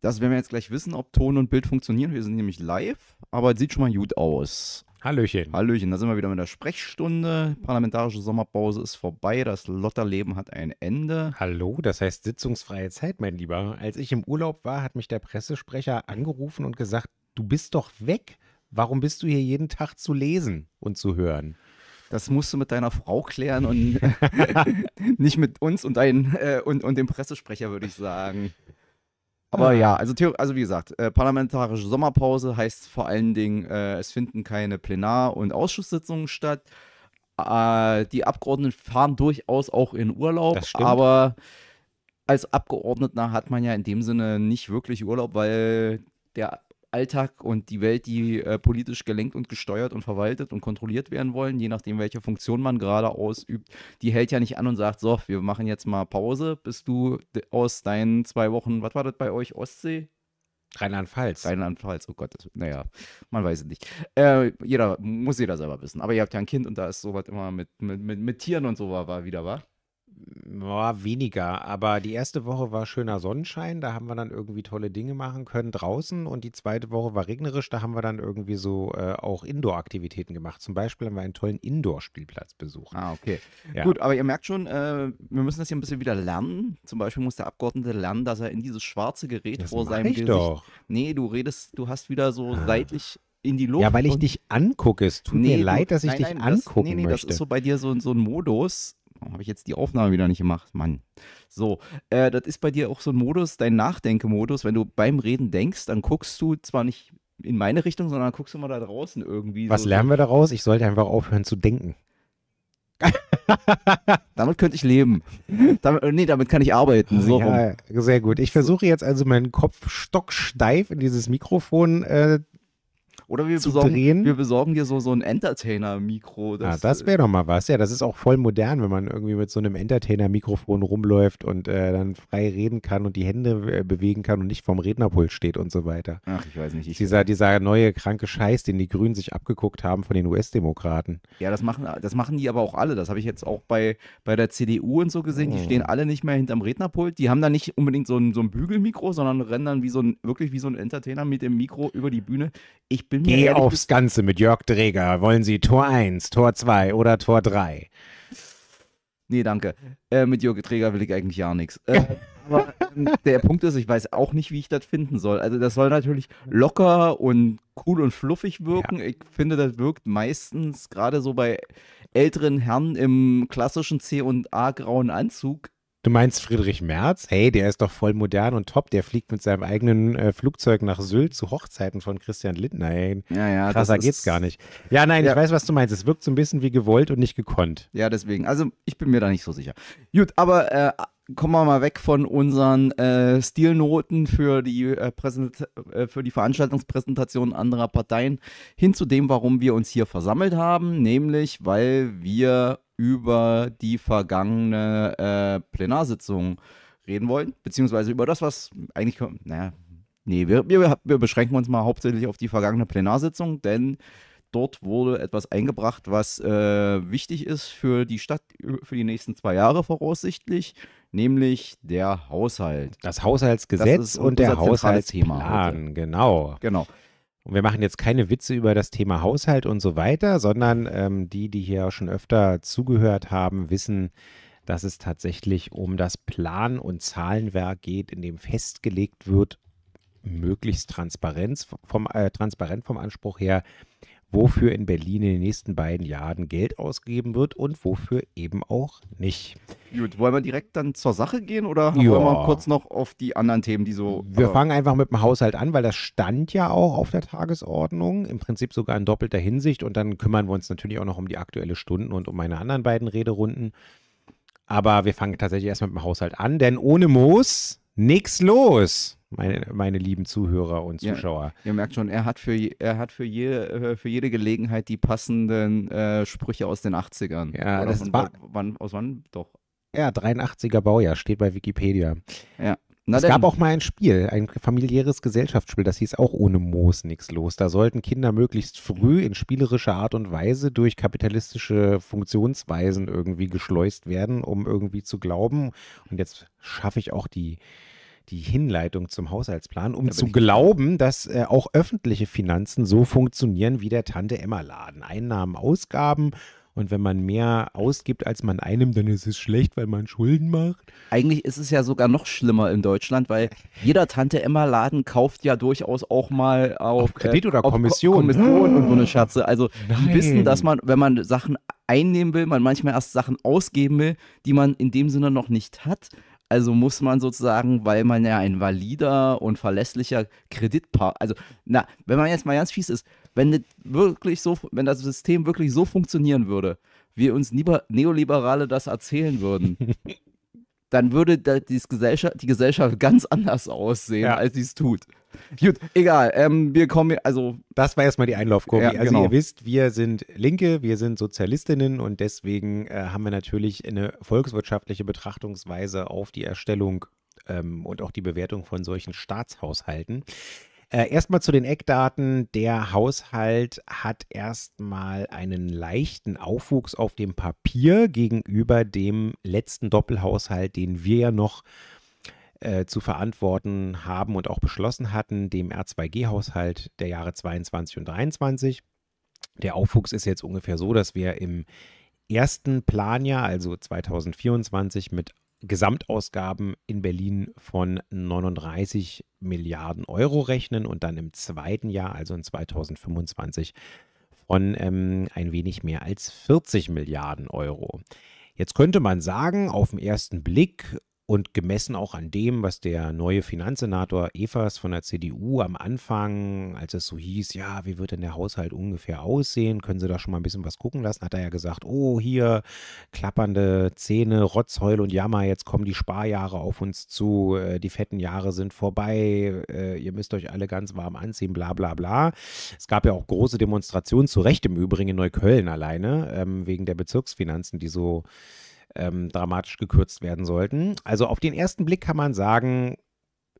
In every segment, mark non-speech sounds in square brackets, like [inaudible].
Das werden wir jetzt gleich wissen, ob Ton und Bild funktionieren. Wir sind nämlich live, aber es sieht schon mal gut aus. Hallöchen. Hallöchen, da sind wir wieder mit der Sprechstunde. Parlamentarische Sommerpause ist vorbei. Das Lotterleben hat ein Ende. Hallo, das heißt sitzungsfreie Zeit, mein Lieber. Als ich im Urlaub war, hat mich der Pressesprecher angerufen und gesagt, du bist doch weg. Warum bist du hier jeden Tag zu lesen und zu hören? Das musst du mit deiner Frau klären und [laughs] [laughs] nicht mit uns und, ein, äh, und, und dem Pressesprecher, würde ich sagen. Aber ja, also, also wie gesagt, äh, parlamentarische Sommerpause heißt vor allen Dingen, äh, es finden keine Plenar- und Ausschusssitzungen statt. Äh, die Abgeordneten fahren durchaus auch in Urlaub, aber als Abgeordneter hat man ja in dem Sinne nicht wirklich Urlaub, weil der Alltag und die Welt, die äh, politisch gelenkt und gesteuert und verwaltet und kontrolliert werden wollen, je nachdem, welche Funktion man gerade ausübt, die hält ja nicht an und sagt, so, wir machen jetzt mal Pause, bis du aus deinen zwei Wochen, was war das bei euch, Ostsee? Rheinland-Pfalz. Rheinland-Pfalz, oh Gott, naja, man weiß es nicht. Äh, jeder, muss jeder selber wissen. Aber ihr habt ja ein Kind und da ist sowas immer mit, mit, mit, mit Tieren und so war, war wieder, war? Ja, weniger, aber die erste Woche war schöner Sonnenschein, da haben wir dann irgendwie tolle Dinge machen können draußen und die zweite Woche war regnerisch, da haben wir dann irgendwie so äh, auch Indoor-Aktivitäten gemacht. Zum Beispiel haben wir einen tollen Indoor-Spielplatz besucht. Ah, okay. Ja. Gut, aber ihr merkt schon, äh, wir müssen das hier ein bisschen wieder lernen. Zum Beispiel muss der Abgeordnete lernen, dass er in dieses schwarze Gerät das vor seinem ich Gesicht. Doch. Nee, du redest, du hast wieder so ah. seitlich in die Luft. Ja, weil ich dich angucke. Es tut nee, mir leid, dass ich nein, dich nein, angucken das, nee, nee, möchte. Das ist so bei dir so, so ein Modus. Warum habe ich jetzt die Aufnahme wieder nicht gemacht? Mann. So, äh, das ist bei dir auch so ein Modus, dein Nachdenkemodus. Wenn du beim Reden denkst, dann guckst du zwar nicht in meine Richtung, sondern guckst du mal da draußen irgendwie. Was so, lernen wir daraus? Ich sollte einfach aufhören zu denken. [laughs] damit könnte ich leben. Damit, nee, damit kann ich arbeiten. So ja, sehr gut. Ich versuche jetzt also meinen Kopf stocksteif in dieses Mikrofon äh, oder wir, besorgen, drehen. wir besorgen dir so, so ein Entertainer-Mikro. Das, ah, das wäre doch mal was. Ja, das ist auch voll modern, wenn man irgendwie mit so einem Entertainer-Mikrofon rumläuft und äh, dann frei reden kann und die Hände äh, bewegen kann und nicht vorm Rednerpult steht und so weiter. Ach, ich weiß nicht. Ich dieser, dieser neue kranke Scheiß, den die Grünen sich abgeguckt haben von den US-Demokraten. Ja, das machen, das machen die aber auch alle. Das habe ich jetzt auch bei, bei der CDU und so gesehen. Die oh. stehen alle nicht mehr hinterm Rednerpult. Die haben da nicht unbedingt so ein, so ein Bügelmikro, sondern rennen dann wie so ein, wirklich wie so ein Entertainer mit dem Mikro über die Bühne. Ich bin Geh mir aufs Ganze mit Jörg Dreger. Wollen Sie Tor 1, Tor 2 oder Tor 3? Nee, danke. Äh, mit Jörg Träger will ich eigentlich gar nichts. Äh, [laughs] aber ähm, der Punkt ist, ich weiß auch nicht, wie ich das finden soll. Also das soll natürlich locker und cool und fluffig wirken. Ja. Ich finde, das wirkt meistens gerade so bei älteren Herren im klassischen C und A grauen Anzug Du meinst Friedrich Merz? Hey, der ist doch voll modern und top. Der fliegt mit seinem eigenen äh, Flugzeug nach Sylt zu Hochzeiten von Christian Lindner. Hey, ja, ja, krasser geht's gar nicht. Ja, nein, ja. ich weiß, was du meinst. Es wirkt so ein bisschen wie gewollt und nicht gekonnt. Ja, deswegen. Also, ich bin mir da nicht so sicher. Gut, aber äh, kommen wir mal weg von unseren äh, Stilnoten für die, äh, äh, für die Veranstaltungspräsentation anderer Parteien hin zu dem, warum wir uns hier versammelt haben. Nämlich, weil wir über die vergangene äh, Plenarsitzung reden wollen, beziehungsweise über das, was eigentlich, naja, nee, wir, wir, wir beschränken uns mal hauptsächlich auf die vergangene Plenarsitzung, denn dort wurde etwas eingebracht, was äh, wichtig ist für die Stadt für die nächsten zwei Jahre voraussichtlich, nämlich der Haushalt. Das Haushaltsgesetz das und der Haushaltsplan, genau. Genau. Und wir machen jetzt keine Witze über das Thema Haushalt und so weiter, sondern ähm, die, die hier schon öfter zugehört haben, wissen, dass es tatsächlich um das Plan- und Zahlenwerk geht, in dem festgelegt wird, möglichst Transparenz vom, äh, transparent vom Anspruch her, wofür in Berlin in den nächsten beiden Jahren Geld ausgegeben wird und wofür eben auch nicht. Gut, wollen wir direkt dann zur Sache gehen oder ja. wollen wir kurz noch auf die anderen Themen, die so. Wir äh, fangen einfach mit dem Haushalt an, weil das stand ja auch auf der Tagesordnung, im Prinzip sogar in doppelter Hinsicht und dann kümmern wir uns natürlich auch noch um die aktuelle Stunden und um meine anderen beiden Rederunden. Aber wir fangen tatsächlich erst mit dem Haushalt an, denn ohne Moos nichts los meine, meine lieben Zuhörer und Zuschauer. Ja, ihr merkt schon, er hat für, er hat für, jede, äh, für jede Gelegenheit die passenden äh, Sprüche aus den 80ern. Ja, Oder das von, war. Wann, aus wann? Doch. Ja, 83er Baujahr, steht bei Wikipedia. Ja. Na es denn. gab auch mal ein Spiel, ein familiäres Gesellschaftsspiel, das hieß auch ohne Moos nichts los. Da sollten Kinder möglichst früh in spielerischer Art und Weise durch kapitalistische Funktionsweisen irgendwie geschleust werden, um irgendwie zu glauben. Und jetzt schaffe ich auch die, die Hinleitung zum Haushaltsplan, um zu glauben, dass äh, auch öffentliche Finanzen so funktionieren wie der Tante Emma Laden. Einnahmen, Ausgaben und wenn man mehr ausgibt, als man einnimmt, dann ist es schlecht, weil man Schulden macht. Eigentlich ist es ja sogar noch schlimmer in Deutschland, weil jeder Tante Emma Laden kauft ja durchaus auch mal auf, auf Kredit oder äh, Kommission. Kommission und so eine Schatze. Also Nein. die wissen, dass man, wenn man Sachen einnehmen will, man manchmal erst Sachen ausgeben will, die man in dem Sinne noch nicht hat. Also muss man sozusagen, weil man ja ein valider und verlässlicher Kreditpartner, also na, wenn man jetzt mal ganz fies ist, wenn wirklich so, wenn das System wirklich so funktionieren würde, wie uns Neoliberale das erzählen würden, [laughs] dann würde die Gesellschaft, die Gesellschaft ganz anders aussehen, ja. als sie es tut. [laughs] Gut, egal. Ähm, wir kommen, also. Das war erstmal die Einlaufkurve. Ja, also, genau. ihr wisst, wir sind Linke, wir sind Sozialistinnen und deswegen äh, haben wir natürlich eine volkswirtschaftliche Betrachtungsweise auf die Erstellung ähm, und auch die Bewertung von solchen Staatshaushalten. Äh, erstmal zu den Eckdaten. Der Haushalt hat erstmal einen leichten Aufwuchs auf dem Papier gegenüber dem letzten Doppelhaushalt, den wir ja noch äh, zu verantworten haben und auch beschlossen hatten, dem R2G-Haushalt der Jahre 22 und 23. Der Aufwuchs ist jetzt ungefähr so, dass wir im ersten Planjahr, also 2024, mit Gesamtausgaben in Berlin von 39 Milliarden Euro rechnen und dann im zweiten Jahr, also in 2025, von ähm, ein wenig mehr als 40 Milliarden Euro. Jetzt könnte man sagen, auf den ersten Blick, und gemessen auch an dem, was der neue Finanzsenator Evers von der CDU am Anfang, als es so hieß, ja, wie wird denn der Haushalt ungefähr aussehen, können Sie da schon mal ein bisschen was gucken lassen, hat er ja gesagt, oh, hier klappernde Zähne, Rotzheul und Jammer, jetzt kommen die Sparjahre auf uns zu, äh, die fetten Jahre sind vorbei, äh, ihr müsst euch alle ganz warm anziehen, bla bla bla. Es gab ja auch große Demonstrationen, zu Recht im Übrigen in Neukölln alleine, ähm, wegen der Bezirksfinanzen, die so ähm, dramatisch gekürzt werden sollten. Also auf den ersten Blick kann man sagen,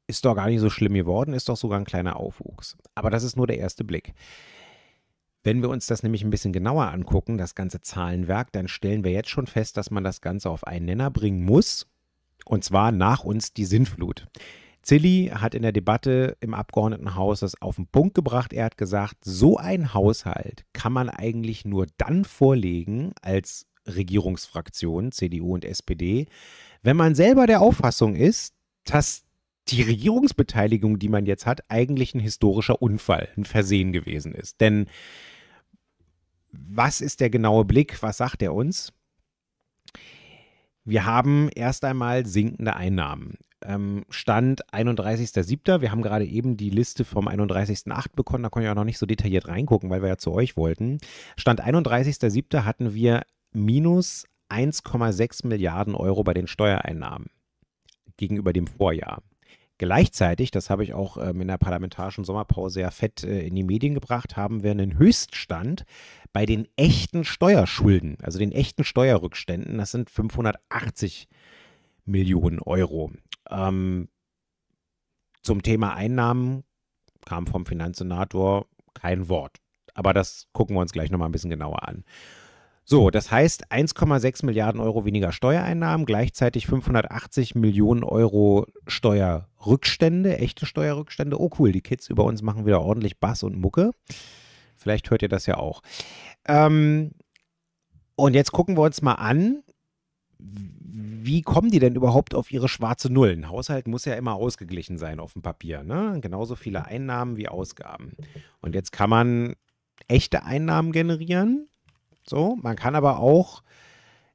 ist doch gar nicht so schlimm geworden, ist doch sogar ein kleiner Aufwuchs. Aber das ist nur der erste Blick. Wenn wir uns das nämlich ein bisschen genauer angucken, das ganze Zahlenwerk, dann stellen wir jetzt schon fest, dass man das Ganze auf einen Nenner bringen muss. Und zwar nach uns die Sinnflut. Zilli hat in der Debatte im Abgeordnetenhaus das auf den Punkt gebracht. Er hat gesagt, so ein Haushalt kann man eigentlich nur dann vorlegen als Regierungsfraktionen, CDU und SPD, wenn man selber der Auffassung ist, dass die Regierungsbeteiligung, die man jetzt hat, eigentlich ein historischer Unfall, ein Versehen gewesen ist. Denn was ist der genaue Blick? Was sagt er uns? Wir haben erst einmal sinkende Einnahmen. Ähm, Stand 31.07. Wir haben gerade eben die Liste vom 31.08. bekommen. Da konnte ich auch noch nicht so detailliert reingucken, weil wir ja zu euch wollten. Stand 31.07. hatten wir minus 1,6 Milliarden Euro bei den Steuereinnahmen gegenüber dem Vorjahr. Gleichzeitig, das habe ich auch ähm, in der parlamentarischen Sommerpause ja fett äh, in die Medien gebracht, haben wir einen Höchststand bei den echten Steuerschulden, also den echten Steuerrückständen. Das sind 580 Millionen Euro. Ähm, zum Thema Einnahmen kam vom Finanzsenator kein Wort. Aber das gucken wir uns gleich nochmal ein bisschen genauer an. So, das heißt 1,6 Milliarden Euro weniger Steuereinnahmen, gleichzeitig 580 Millionen Euro Steuerrückstände, echte Steuerrückstände. Oh cool, die Kids über uns machen wieder ordentlich Bass und Mucke. Vielleicht hört ihr das ja auch. Ähm, und jetzt gucken wir uns mal an, wie kommen die denn überhaupt auf ihre schwarze Null? Ein Haushalt muss ja immer ausgeglichen sein auf dem Papier. Ne? Genauso viele Einnahmen wie Ausgaben. Und jetzt kann man echte Einnahmen generieren so, man kann aber auch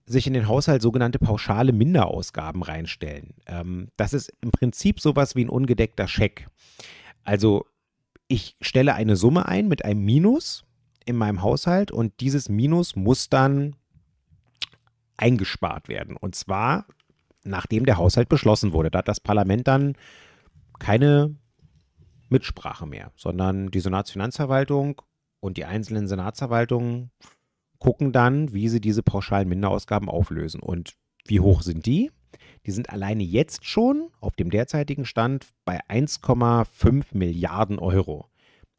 sich in den Haushalt sogenannte pauschale Minderausgaben reinstellen. Ähm, das ist im Prinzip sowas wie ein ungedeckter Scheck. Also ich stelle eine Summe ein mit einem Minus in meinem Haushalt und dieses Minus muss dann eingespart werden. Und zwar nachdem der Haushalt beschlossen wurde. Da hat das Parlament dann keine Mitsprache mehr, sondern die Senatsfinanzverwaltung und die einzelnen Senatsverwaltungen gucken dann, wie sie diese pauschalen Minderausgaben auflösen. Und wie hoch sind die? Die sind alleine jetzt schon auf dem derzeitigen Stand bei 1,5 Milliarden Euro.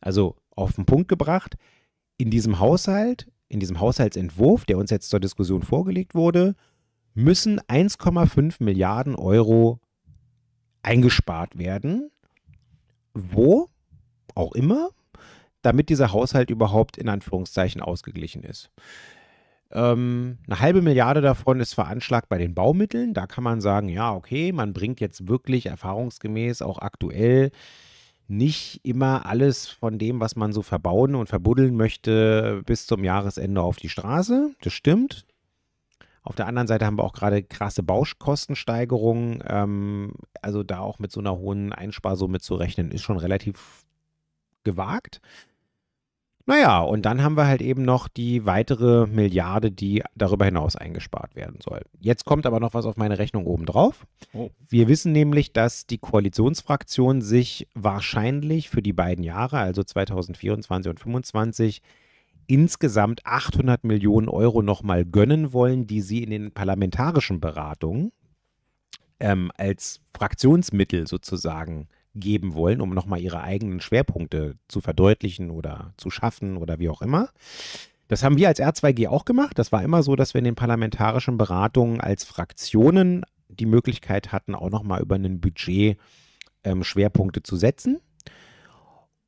Also auf den Punkt gebracht, in diesem Haushalt, in diesem Haushaltsentwurf, der uns jetzt zur Diskussion vorgelegt wurde, müssen 1,5 Milliarden Euro eingespart werden. Wo auch immer, damit dieser Haushalt überhaupt in Anführungszeichen ausgeglichen ist. Ähm, eine halbe Milliarde davon ist veranschlagt bei den Baumitteln. Da kann man sagen, ja, okay, man bringt jetzt wirklich erfahrungsgemäß auch aktuell nicht immer alles von dem, was man so verbauen und verbuddeln möchte, bis zum Jahresende auf die Straße. Das stimmt. Auf der anderen Seite haben wir auch gerade krasse Baukostensteigerungen. Ähm, also da auch mit so einer hohen Einsparsumme zu rechnen, ist schon relativ gewagt. Naja, und dann haben wir halt eben noch die weitere Milliarde, die darüber hinaus eingespart werden soll. Jetzt kommt aber noch was auf meine Rechnung obendrauf. Oh. Wir wissen nämlich, dass die Koalitionsfraktion sich wahrscheinlich für die beiden Jahre, also 2024 und 2025, insgesamt 800 Millionen Euro nochmal gönnen wollen, die sie in den parlamentarischen Beratungen ähm, als Fraktionsmittel sozusagen geben wollen, um nochmal ihre eigenen Schwerpunkte zu verdeutlichen oder zu schaffen oder wie auch immer. Das haben wir als R2G auch gemacht. Das war immer so, dass wir in den parlamentarischen Beratungen als Fraktionen die Möglichkeit hatten, auch nochmal über ein Budget ähm, Schwerpunkte zu setzen.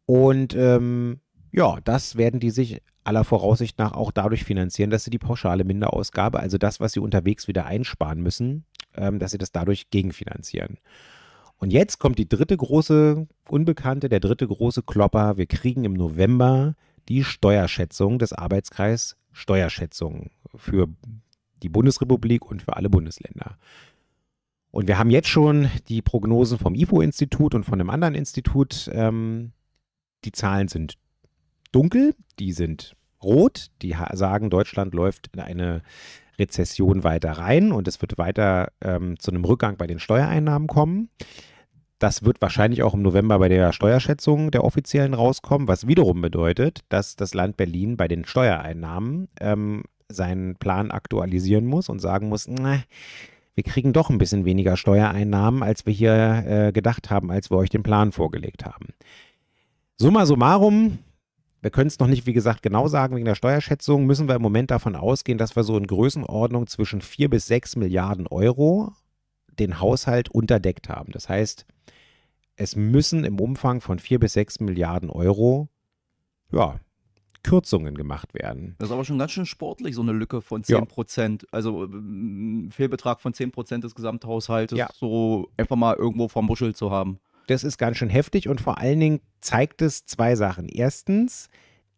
Und ähm, ja, das werden die sich aller Voraussicht nach auch dadurch finanzieren, dass sie die pauschale Minderausgabe, also das, was sie unterwegs wieder einsparen müssen, ähm, dass sie das dadurch gegenfinanzieren. Und jetzt kommt die dritte große Unbekannte, der dritte große Klopper. Wir kriegen im November die Steuerschätzung des Arbeitskreis Steuerschätzung für die Bundesrepublik und für alle Bundesländer. Und wir haben jetzt schon die Prognosen vom IFO-Institut und von einem anderen Institut. Ähm, die Zahlen sind dunkel, die sind rot. Die sagen, Deutschland läuft in eine Rezession weiter rein und es wird weiter ähm, zu einem Rückgang bei den Steuereinnahmen kommen. Das wird wahrscheinlich auch im November bei der Steuerschätzung der offiziellen rauskommen, was wiederum bedeutet, dass das Land Berlin bei den Steuereinnahmen ähm, seinen Plan aktualisieren muss und sagen muss, na, wir kriegen doch ein bisschen weniger Steuereinnahmen, als wir hier äh, gedacht haben, als wir euch den Plan vorgelegt haben. Summa summarum, wir können es noch nicht, wie gesagt, genau sagen wegen der Steuerschätzung, müssen wir im Moment davon ausgehen, dass wir so in Größenordnung zwischen 4 bis 6 Milliarden Euro den Haushalt unterdeckt haben. Das heißt, es müssen im Umfang von 4 bis 6 Milliarden Euro ja, Kürzungen gemacht werden. Das ist aber schon ganz schön sportlich, so eine Lücke von 10 Prozent. Ja. Also ein Fehlbetrag von 10 Prozent des Gesamthaushaltes, ja. so einfach mal irgendwo vom Buschel zu haben. Das ist ganz schön heftig und vor allen Dingen zeigt es zwei Sachen. Erstens,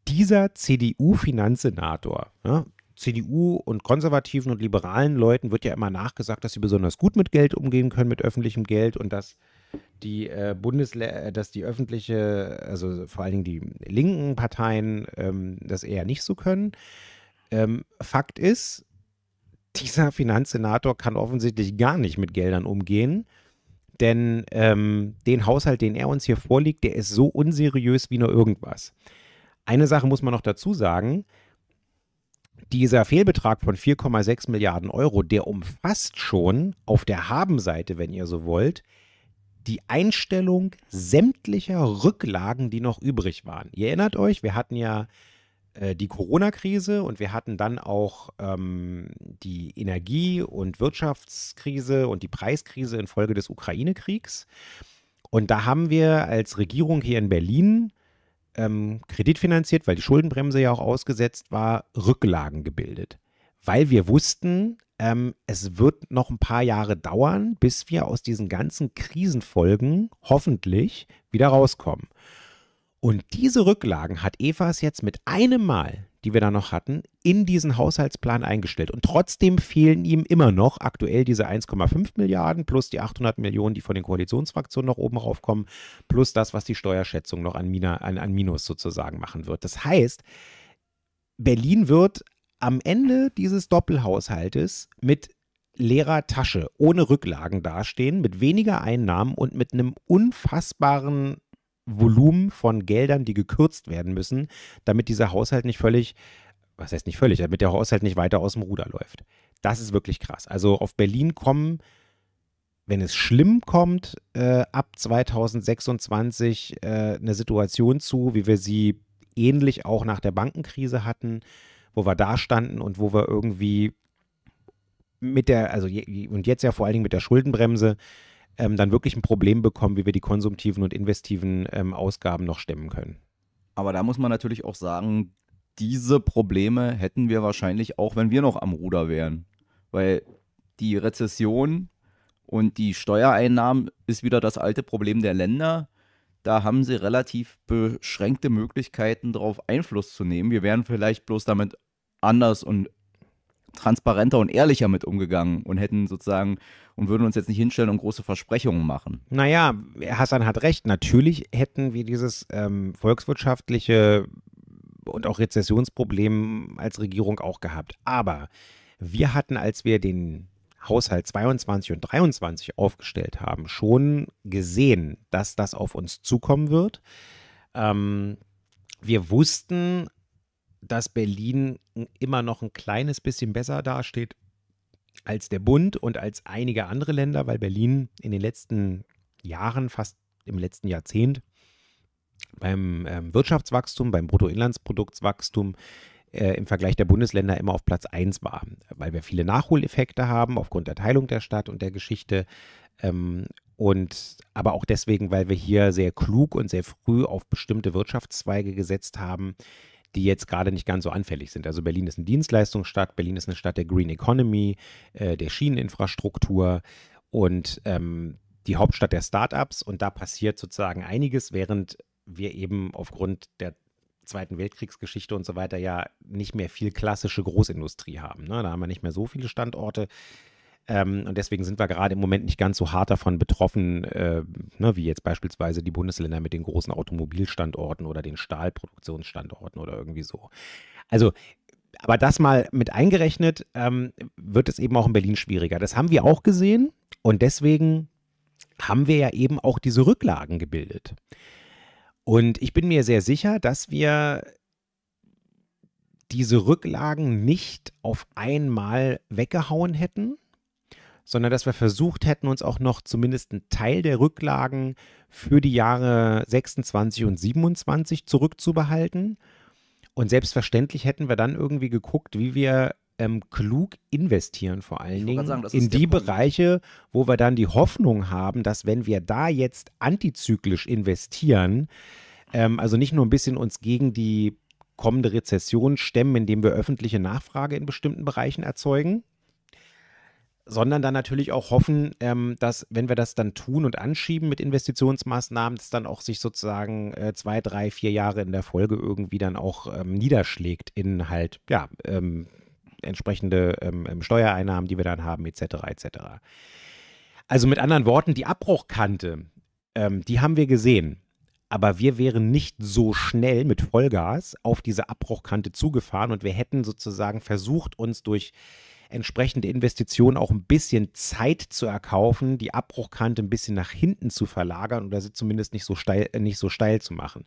dieser CDU-Finanzsenator, ja, CDU und konservativen und liberalen Leuten wird ja immer nachgesagt, dass sie besonders gut mit Geld umgehen können, mit öffentlichem Geld und dass die äh, Bundesle äh, dass die öffentliche, also vor allen Dingen die linken Parteien ähm, das eher nicht so können. Ähm, Fakt ist, dieser Finanzsenator kann offensichtlich gar nicht mit Geldern umgehen denn ähm, den Haushalt, den er uns hier vorliegt, der ist so unseriös wie nur irgendwas. Eine Sache muss man noch dazu sagen. Dieser Fehlbetrag von 4,6 Milliarden Euro, der umfasst schon auf der Habenseite, wenn ihr so wollt, die Einstellung sämtlicher Rücklagen, die noch übrig waren. Ihr erinnert euch, wir hatten ja äh, die Corona-Krise und wir hatten dann auch ähm, die Energie- und Wirtschaftskrise und die Preiskrise infolge des Ukraine-Kriegs. Und da haben wir als Regierung hier in Berlin ähm, kreditfinanziert, weil die Schuldenbremse ja auch ausgesetzt war, Rücklagen gebildet. Weil wir wussten, ähm, es wird noch ein paar Jahre dauern, bis wir aus diesen ganzen Krisenfolgen hoffentlich wieder rauskommen. Und diese Rücklagen hat Evas jetzt mit einem Mal, die wir da noch hatten, in diesen Haushaltsplan eingestellt. Und trotzdem fehlen ihm immer noch aktuell diese 1,5 Milliarden plus die 800 Millionen, die von den Koalitionsfraktionen noch oben raufkommen, plus das, was die Steuerschätzung noch an, Mina, an, an Minus sozusagen machen wird. Das heißt, Berlin wird am Ende dieses Doppelhaushaltes mit leerer Tasche, ohne Rücklagen dastehen, mit weniger Einnahmen und mit einem unfassbaren Volumen von Geldern, die gekürzt werden müssen, damit dieser Haushalt nicht völlig, was heißt nicht völlig, damit der Haushalt nicht weiter aus dem Ruder läuft. Das ist wirklich krass. Also auf Berlin kommen, wenn es schlimm kommt, äh, ab 2026 äh, eine Situation zu, wie wir sie ähnlich auch nach der Bankenkrise hatten, wo wir da standen und wo wir irgendwie mit der, also je, und jetzt ja vor allen Dingen mit der Schuldenbremse, ähm, dann wirklich ein Problem bekommen, wie wir die konsumtiven und investiven ähm, Ausgaben noch stemmen können. Aber da muss man natürlich auch sagen, diese Probleme hätten wir wahrscheinlich auch, wenn wir noch am Ruder wären. Weil die Rezession und die Steuereinnahmen ist wieder das alte Problem der Länder. Da haben sie relativ beschränkte Möglichkeiten, darauf Einfluss zu nehmen. Wir wären vielleicht bloß damit anders und transparenter und ehrlicher mit umgegangen und hätten sozusagen und würden uns jetzt nicht hinstellen und große Versprechungen machen. Naja, Hassan hat recht. Natürlich hätten wir dieses ähm, volkswirtschaftliche und auch Rezessionsproblem als Regierung auch gehabt. Aber wir hatten, als wir den Haushalt 22 und 23 aufgestellt haben, schon gesehen, dass das auf uns zukommen wird. Ähm, wir wussten, dass Berlin immer noch ein kleines bisschen besser dasteht als der Bund und als einige andere Länder, weil Berlin in den letzten Jahren, fast im letzten Jahrzehnt, beim ähm, Wirtschaftswachstum, beim Bruttoinlandsproduktswachstum äh, im Vergleich der Bundesländer immer auf Platz 1 war, weil wir viele Nachholeffekte haben aufgrund der Teilung der Stadt und der Geschichte. Ähm, und aber auch deswegen, weil wir hier sehr klug und sehr früh auf bestimmte Wirtschaftszweige gesetzt haben, die jetzt gerade nicht ganz so anfällig sind. Also Berlin ist eine Dienstleistungsstadt, Berlin ist eine Stadt der Green Economy, äh, der Schieneninfrastruktur und ähm, die Hauptstadt der Startups. Und da passiert sozusagen einiges, während wir eben aufgrund der Zweiten Weltkriegsgeschichte und so weiter ja nicht mehr viel klassische Großindustrie haben. Ne? Da haben wir nicht mehr so viele Standorte. Ähm, und deswegen sind wir gerade im Moment nicht ganz so hart davon betroffen, äh, ne, wie jetzt beispielsweise die Bundesländer mit den großen Automobilstandorten oder den Stahlproduktionsstandorten oder irgendwie so. Also, aber das mal mit eingerechnet, ähm, wird es eben auch in Berlin schwieriger. Das haben wir auch gesehen und deswegen haben wir ja eben auch diese Rücklagen gebildet. Und ich bin mir sehr sicher, dass wir diese Rücklagen nicht auf einmal weggehauen hätten, sondern dass wir versucht hätten, uns auch noch zumindest einen Teil der Rücklagen für die Jahre 26 und 27 zurückzubehalten. Und selbstverständlich hätten wir dann irgendwie geguckt, wie wir ähm, klug investieren, vor allen Dingen sagen, in die Bereiche, wo wir dann die Hoffnung haben, dass wenn wir da jetzt antizyklisch investieren, ähm, also nicht nur ein bisschen uns gegen die kommende Rezession stemmen, indem wir öffentliche Nachfrage in bestimmten Bereichen erzeugen, sondern dann natürlich auch hoffen, ähm, dass, wenn wir das dann tun und anschieben mit Investitionsmaßnahmen, dass dann auch sich sozusagen äh, zwei, drei, vier Jahre in der Folge irgendwie dann auch ähm, niederschlägt in halt, ja, ähm, entsprechende ähm, ähm, Steuereinnahmen, die wir dann haben, etc., etc. Also mit anderen Worten, die Abbruchkante, ähm, die haben wir gesehen. Aber wir wären nicht so schnell mit Vollgas auf diese Abbruchkante zugefahren und wir hätten sozusagen versucht, uns durch entsprechende Investitionen auch ein bisschen Zeit zu erkaufen, die Abbruchkante ein bisschen nach hinten zu verlagern oder sie zumindest nicht so steil, äh, nicht so steil zu machen.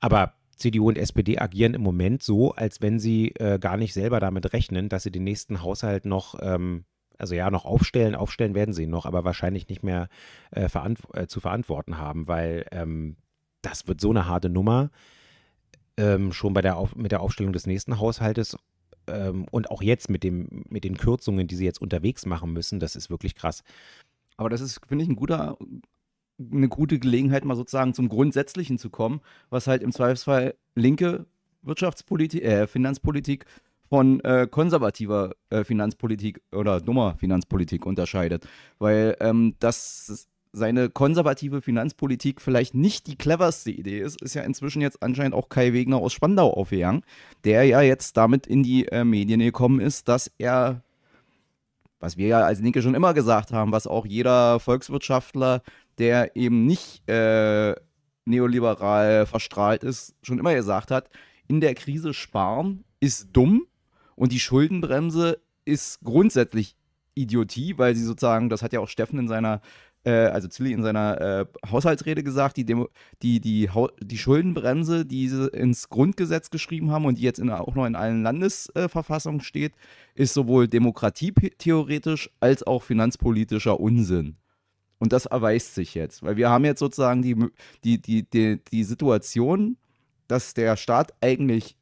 Aber CDU und SPD agieren im Moment so, als wenn sie äh, gar nicht selber damit rechnen, dass sie den nächsten Haushalt noch, ähm, also ja, noch aufstellen. Aufstellen werden sie noch, aber wahrscheinlich nicht mehr äh, verant äh, zu verantworten haben, weil ähm, das wird so eine harte Nummer. Ähm, schon bei der Auf mit der Aufstellung des nächsten Haushaltes ähm, und auch jetzt mit, dem, mit den Kürzungen, die sie jetzt unterwegs machen müssen, das ist wirklich krass. Aber das ist, finde ich, ein guter, eine gute Gelegenheit, mal sozusagen zum Grundsätzlichen zu kommen, was halt im Zweifelsfall linke Wirtschaftspolitik, äh, Finanzpolitik von äh, konservativer äh, Finanzpolitik oder dummer Finanzpolitik unterscheidet. Weil ähm, das seine konservative Finanzpolitik vielleicht nicht die cleverste Idee ist, ist ja inzwischen jetzt anscheinend auch Kai Wegner aus Spandau aufgegangen, der ja jetzt damit in die äh, Medien gekommen ist, dass er, was wir ja als Linke schon immer gesagt haben, was auch jeder Volkswirtschaftler, der eben nicht äh, neoliberal verstrahlt ist, schon immer gesagt hat, in der Krise sparen ist dumm und die Schuldenbremse ist grundsätzlich Idiotie, weil sie sozusagen, das hat ja auch Steffen in seiner äh, also Zilli in seiner äh, Haushaltsrede gesagt, die, Demo die, die, die Schuldenbremse, die sie ins Grundgesetz geschrieben haben und die jetzt in, auch noch in allen Landesverfassungen steht, ist sowohl demokratietheoretisch als auch finanzpolitischer Unsinn. Und das erweist sich jetzt, weil wir haben jetzt sozusagen die, die, die, die, die Situation, dass der Staat eigentlich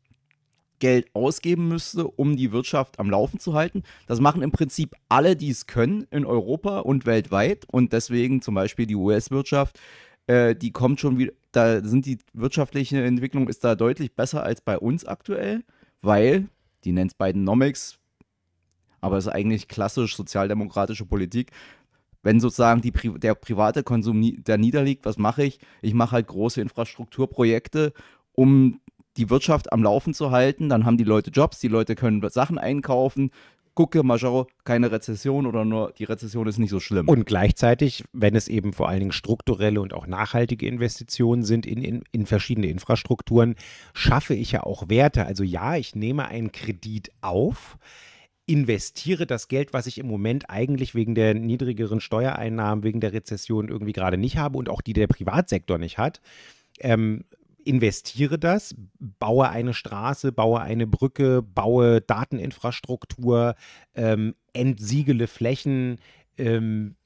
Geld ausgeben müsste, um die Wirtschaft am Laufen zu halten. Das machen im Prinzip alle, die es können in Europa und weltweit. Und deswegen zum Beispiel die US-Wirtschaft, äh, die kommt schon wieder, da sind die wirtschaftliche Entwicklung ist da deutlich besser als bei uns aktuell, weil, die nennt es Bidenomics, aber es ist eigentlich klassisch sozialdemokratische Politik. Wenn sozusagen die, der private Konsum da niederliegt, was mache ich? Ich mache halt große Infrastrukturprojekte, um die Wirtschaft am Laufen zu halten. Dann haben die Leute Jobs, die Leute können Sachen einkaufen. Gucke, mal schau, keine Rezession oder nur die Rezession ist nicht so schlimm. Und gleichzeitig, wenn es eben vor allen Dingen strukturelle und auch nachhaltige Investitionen sind in, in, in verschiedene Infrastrukturen, schaffe ich ja auch Werte. Also ja, ich nehme einen Kredit auf, investiere das Geld, was ich im Moment eigentlich wegen der niedrigeren Steuereinnahmen, wegen der Rezession irgendwie gerade nicht habe und auch die der Privatsektor nicht hat, ähm, investiere das, baue eine Straße, baue eine Brücke, baue Dateninfrastruktur, ähm, entsiegele Flächen, ähm,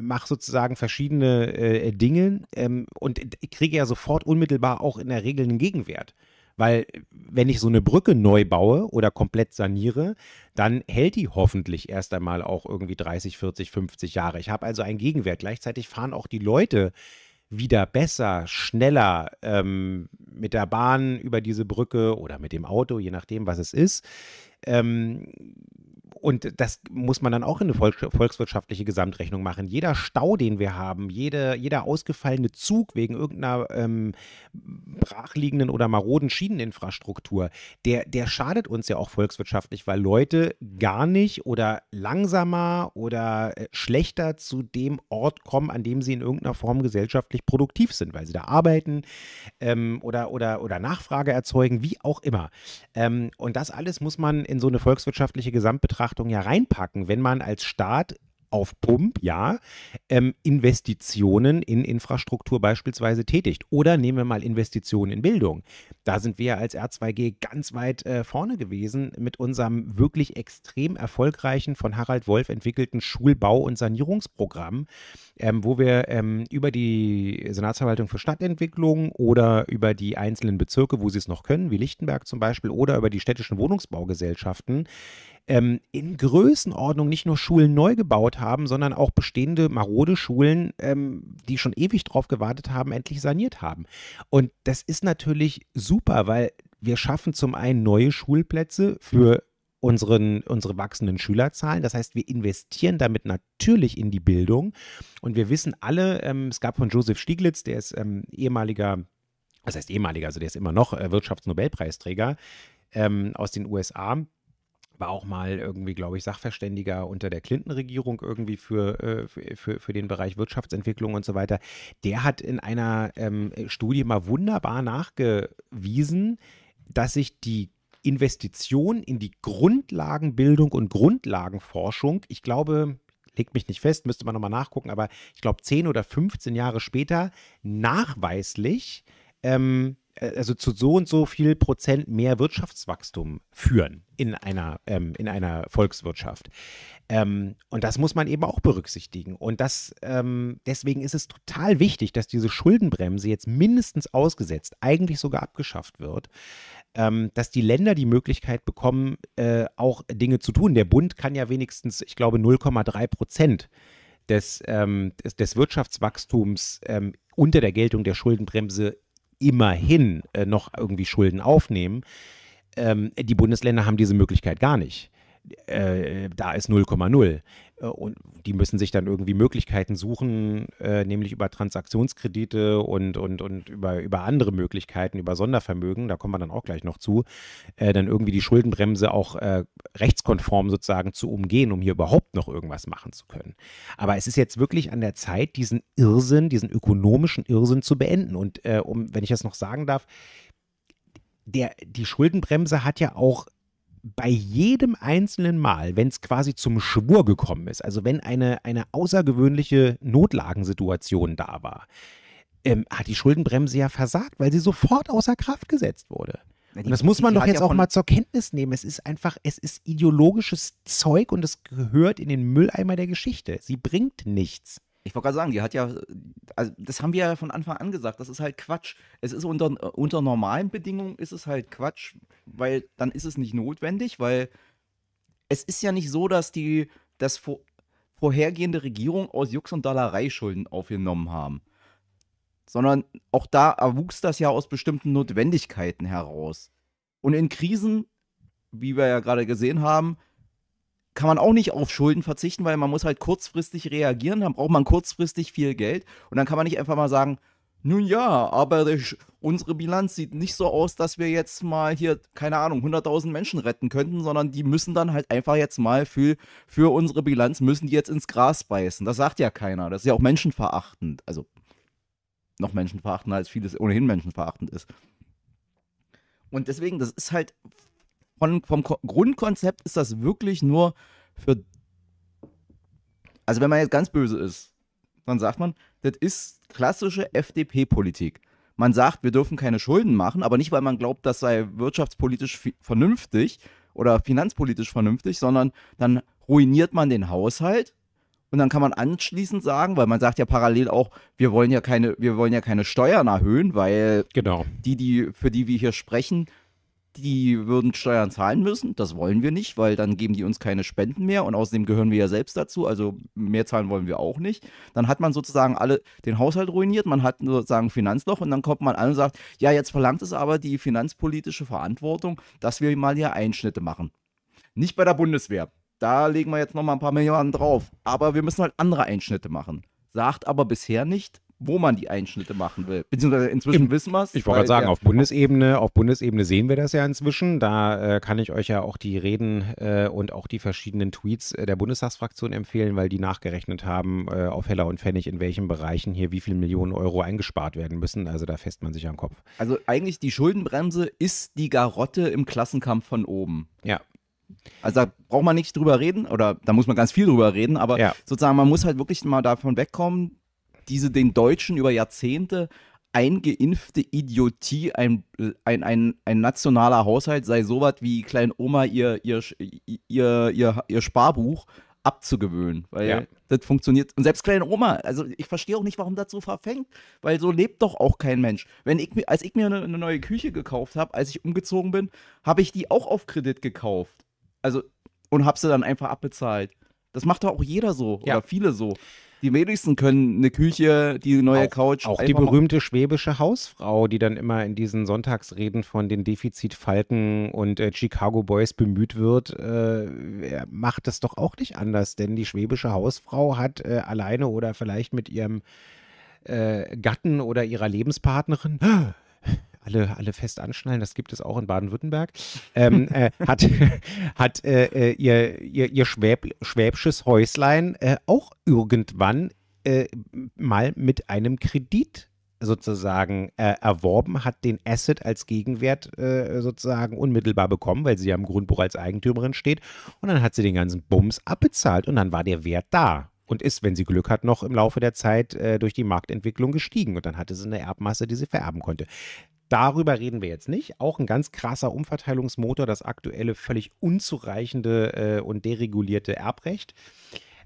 mache sozusagen verschiedene äh, Dinge ähm, und kriege ja sofort unmittelbar auch in der Regel einen Gegenwert. Weil wenn ich so eine Brücke neu baue oder komplett saniere, dann hält die hoffentlich erst einmal auch irgendwie 30, 40, 50 Jahre. Ich habe also einen Gegenwert. Gleichzeitig fahren auch die Leute wieder besser, schneller ähm, mit der Bahn über diese Brücke oder mit dem Auto, je nachdem, was es ist. Ähm, und das muss man dann auch in eine volkswirtschaftliche Gesamtrechnung machen. Jeder Stau, den wir haben, jede, jeder ausgefallene Zug wegen irgendeiner ähm, brachliegenden oder maroden Schieneninfrastruktur, der, der schadet uns ja auch volkswirtschaftlich, weil Leute gar nicht oder langsamer oder äh, schlechter zu dem Ort kommen, an dem sie in irgendeiner Form gesellschaftlich produktiv sind, weil sie da arbeiten ähm, oder, oder, oder Nachfrage erzeugen, wie auch immer. Ähm, und das alles muss man in so eine volkswirtschaftliche Gesamtbetrachtung Betrachtung ja reinpacken, wenn man als Staat auf Pump, ja, ähm, Investitionen in Infrastruktur beispielsweise tätigt. Oder nehmen wir mal Investitionen in Bildung. Da sind wir als R2G ganz weit äh, vorne gewesen mit unserem wirklich extrem erfolgreichen, von Harald Wolf entwickelten Schulbau- und Sanierungsprogramm, ähm, wo wir ähm, über die Senatsverwaltung für Stadtentwicklung oder über die einzelnen Bezirke, wo sie es noch können, wie Lichtenberg zum Beispiel, oder über die städtischen Wohnungsbaugesellschaften, ähm, in Größenordnung nicht nur Schulen neu gebaut haben, sondern auch bestehende marode Schulen, ähm, die schon ewig drauf gewartet haben, endlich saniert haben. Und das ist natürlich super, weil wir schaffen zum einen neue Schulplätze für unseren, unsere wachsenden Schülerzahlen. Das heißt, wir investieren damit natürlich in die Bildung. Und wir wissen alle, ähm, es gab von Joseph Stieglitz, der ist ähm, ehemaliger, was heißt ehemaliger, also der ist immer noch äh, Wirtschaftsnobelpreisträger ähm, aus den USA war auch mal irgendwie, glaube ich, Sachverständiger unter der Clinton-Regierung irgendwie für, äh, für, für den Bereich Wirtschaftsentwicklung und so weiter. Der hat in einer ähm, Studie mal wunderbar nachgewiesen, dass sich die Investition in die Grundlagenbildung und Grundlagenforschung, ich glaube, legt mich nicht fest, müsste man nochmal nachgucken, aber ich glaube 10 oder 15 Jahre später nachweislich ähm, äh, also zu so und so viel Prozent mehr Wirtschaftswachstum führen in einer, ähm, in einer Volkswirtschaft. Ähm, und das muss man eben auch berücksichtigen. Und das, ähm, deswegen ist es total wichtig, dass diese Schuldenbremse jetzt mindestens ausgesetzt, eigentlich sogar abgeschafft wird, ähm, dass die Länder die Möglichkeit bekommen, äh, auch Dinge zu tun. Der Bund kann ja wenigstens, ich glaube, 0,3 Prozent des, ähm, des, des, Wirtschaftswachstums ähm, unter der Geltung der Schuldenbremse immerhin äh, noch irgendwie Schulden aufnehmen. Ähm, die Bundesländer haben diese Möglichkeit gar nicht. Äh, da ist 0,0. Äh, und die müssen sich dann irgendwie Möglichkeiten suchen, äh, nämlich über Transaktionskredite und, und, und über, über andere Möglichkeiten, über Sondervermögen, da kommen wir dann auch gleich noch zu, äh, dann irgendwie die Schuldenbremse auch äh, rechtskonform sozusagen zu umgehen, um hier überhaupt noch irgendwas machen zu können. Aber es ist jetzt wirklich an der Zeit, diesen Irrsinn, diesen ökonomischen Irrsinn zu beenden. Und äh, um, wenn ich das noch sagen darf, der, die Schuldenbremse hat ja auch bei jedem einzelnen Mal, wenn es quasi zum Schwur gekommen ist, also wenn eine, eine außergewöhnliche Notlagensituation da war, ähm, hat die Schuldenbremse ja versagt, weil sie sofort außer Kraft gesetzt wurde. und das muss man doch jetzt ja auch mal zur Kenntnis nehmen. Es ist einfach, es ist ideologisches Zeug und es gehört in den Mülleimer der Geschichte. Sie bringt nichts. Ich wollte gerade sagen, die hat ja, also das haben wir ja von Anfang an gesagt, das ist halt Quatsch. Es ist unter, unter normalen Bedingungen ist es halt Quatsch, weil dann ist es nicht notwendig, weil es ist ja nicht so, dass die das vor, vorhergehende Regierung aus Jux und Dallerei Schulden aufgenommen haben. Sondern auch da erwuchs das ja aus bestimmten Notwendigkeiten heraus. Und in Krisen, wie wir ja gerade gesehen haben, kann man auch nicht auf Schulden verzichten, weil man muss halt kurzfristig reagieren, dann braucht man kurzfristig viel Geld und dann kann man nicht einfach mal sagen, nun ja, aber unsere Bilanz sieht nicht so aus, dass wir jetzt mal hier, keine Ahnung, 100.000 Menschen retten könnten, sondern die müssen dann halt einfach jetzt mal für, für unsere Bilanz, müssen die jetzt ins Gras beißen. Das sagt ja keiner. Das ist ja auch menschenverachtend. Also noch menschenverachtender, als vieles ohnehin menschenverachtend ist. Und deswegen, das ist halt von, vom Ko Grundkonzept ist das wirklich nur für. Also, wenn man jetzt ganz böse ist, dann sagt man, das ist klassische FDP-Politik. Man sagt, wir dürfen keine Schulden machen, aber nicht, weil man glaubt, das sei wirtschaftspolitisch vernünftig oder finanzpolitisch vernünftig, sondern dann ruiniert man den Haushalt und dann kann man anschließend sagen, weil man sagt ja parallel auch, wir wollen ja keine, wir wollen ja keine Steuern erhöhen, weil genau. die, die, für die wir hier sprechen, die würden Steuern zahlen müssen. Das wollen wir nicht, weil dann geben die uns keine Spenden mehr und außerdem gehören wir ja selbst dazu, also mehr zahlen wollen wir auch nicht. Dann hat man sozusagen alle den Haushalt ruiniert, man hat sozusagen Finanzloch und dann kommt man an und sagt, ja, jetzt verlangt es aber die finanzpolitische Verantwortung, dass wir mal hier Einschnitte machen. Nicht bei der Bundeswehr. Da legen wir jetzt nochmal ein paar Milliarden drauf. Aber wir müssen halt andere Einschnitte machen. Sagt aber bisher nicht, wo man die Einschnitte machen will. Beziehungsweise inzwischen Im, wissen wir es. Ich wollte gerade sagen, auf Bundesebene, auf Bundesebene sehen wir das ja inzwischen. Da äh, kann ich euch ja auch die Reden äh, und auch die verschiedenen Tweets äh, der Bundestagsfraktion empfehlen, weil die nachgerechnet haben äh, auf Heller und Pfennig, in welchen Bereichen hier wie viele Millionen Euro eingespart werden müssen. Also da fässt man sich am Kopf. Also eigentlich die Schuldenbremse ist die Garotte im Klassenkampf von oben. Ja. Also da braucht man nicht drüber reden oder da muss man ganz viel drüber reden, aber ja. sozusagen man muss halt wirklich mal davon wegkommen, diese den Deutschen über Jahrzehnte eingeimpfte Idiotie, ein, ein, ein, ein nationaler Haushalt sei sowas wie Kleinoma ihr, ihr, ihr, ihr, ihr Sparbuch abzugewöhnen, weil ja. das funktioniert. Und selbst kleine Oma, also ich verstehe auch nicht, warum das so verfängt, weil so lebt doch auch kein Mensch. Wenn ich, als ich mir eine, eine neue Küche gekauft habe, als ich umgezogen bin, habe ich die auch auf Kredit gekauft. Also und habe sie dann einfach abbezahlt. Das macht doch auch jeder so ja. oder viele so. Die wenigsten können eine Küche, die neue auch, Couch. Auch die berühmte schwäbische Hausfrau, die dann immer in diesen Sonntagsreden von den Defizitfalken und äh, Chicago Boys bemüht wird, äh, macht das doch auch nicht anders, denn die schwäbische Hausfrau hat äh, alleine oder vielleicht mit ihrem äh, Gatten oder ihrer Lebenspartnerin alle, alle fest anschnallen, das gibt es auch in Baden-Württemberg, ähm, [laughs] äh, hat, [laughs] hat äh, äh, ihr, ihr, ihr Schwäb, schwäbsches Häuslein äh, auch irgendwann äh, mal mit einem Kredit sozusagen äh, erworben, hat den Asset als Gegenwert äh, sozusagen unmittelbar bekommen, weil sie ja im Grundbuch als Eigentümerin steht. Und dann hat sie den ganzen Bums abbezahlt und dann war der Wert da und ist, wenn sie Glück hat, noch im Laufe der Zeit äh, durch die Marktentwicklung gestiegen. Und dann hatte sie eine Erbmasse, die sie vererben konnte. Darüber reden wir jetzt nicht. Auch ein ganz krasser Umverteilungsmotor, das aktuelle völlig unzureichende äh, und deregulierte Erbrecht.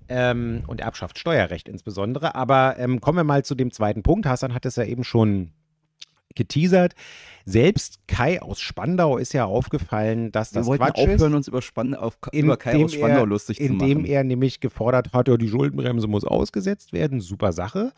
Ähm, und Erbschaftssteuerrecht insbesondere. Aber ähm, kommen wir mal zu dem zweiten Punkt. Hassan hat es ja eben schon geteasert. Selbst Kai aus Spandau ist ja aufgefallen, dass das Wir Quatsch aufhören, ist, uns über, Spann auf, über Kai aus Spandau er, lustig zu machen. Indem er nämlich gefordert hat, ja, die Schuldenbremse muss ausgesetzt werden. Super Sache.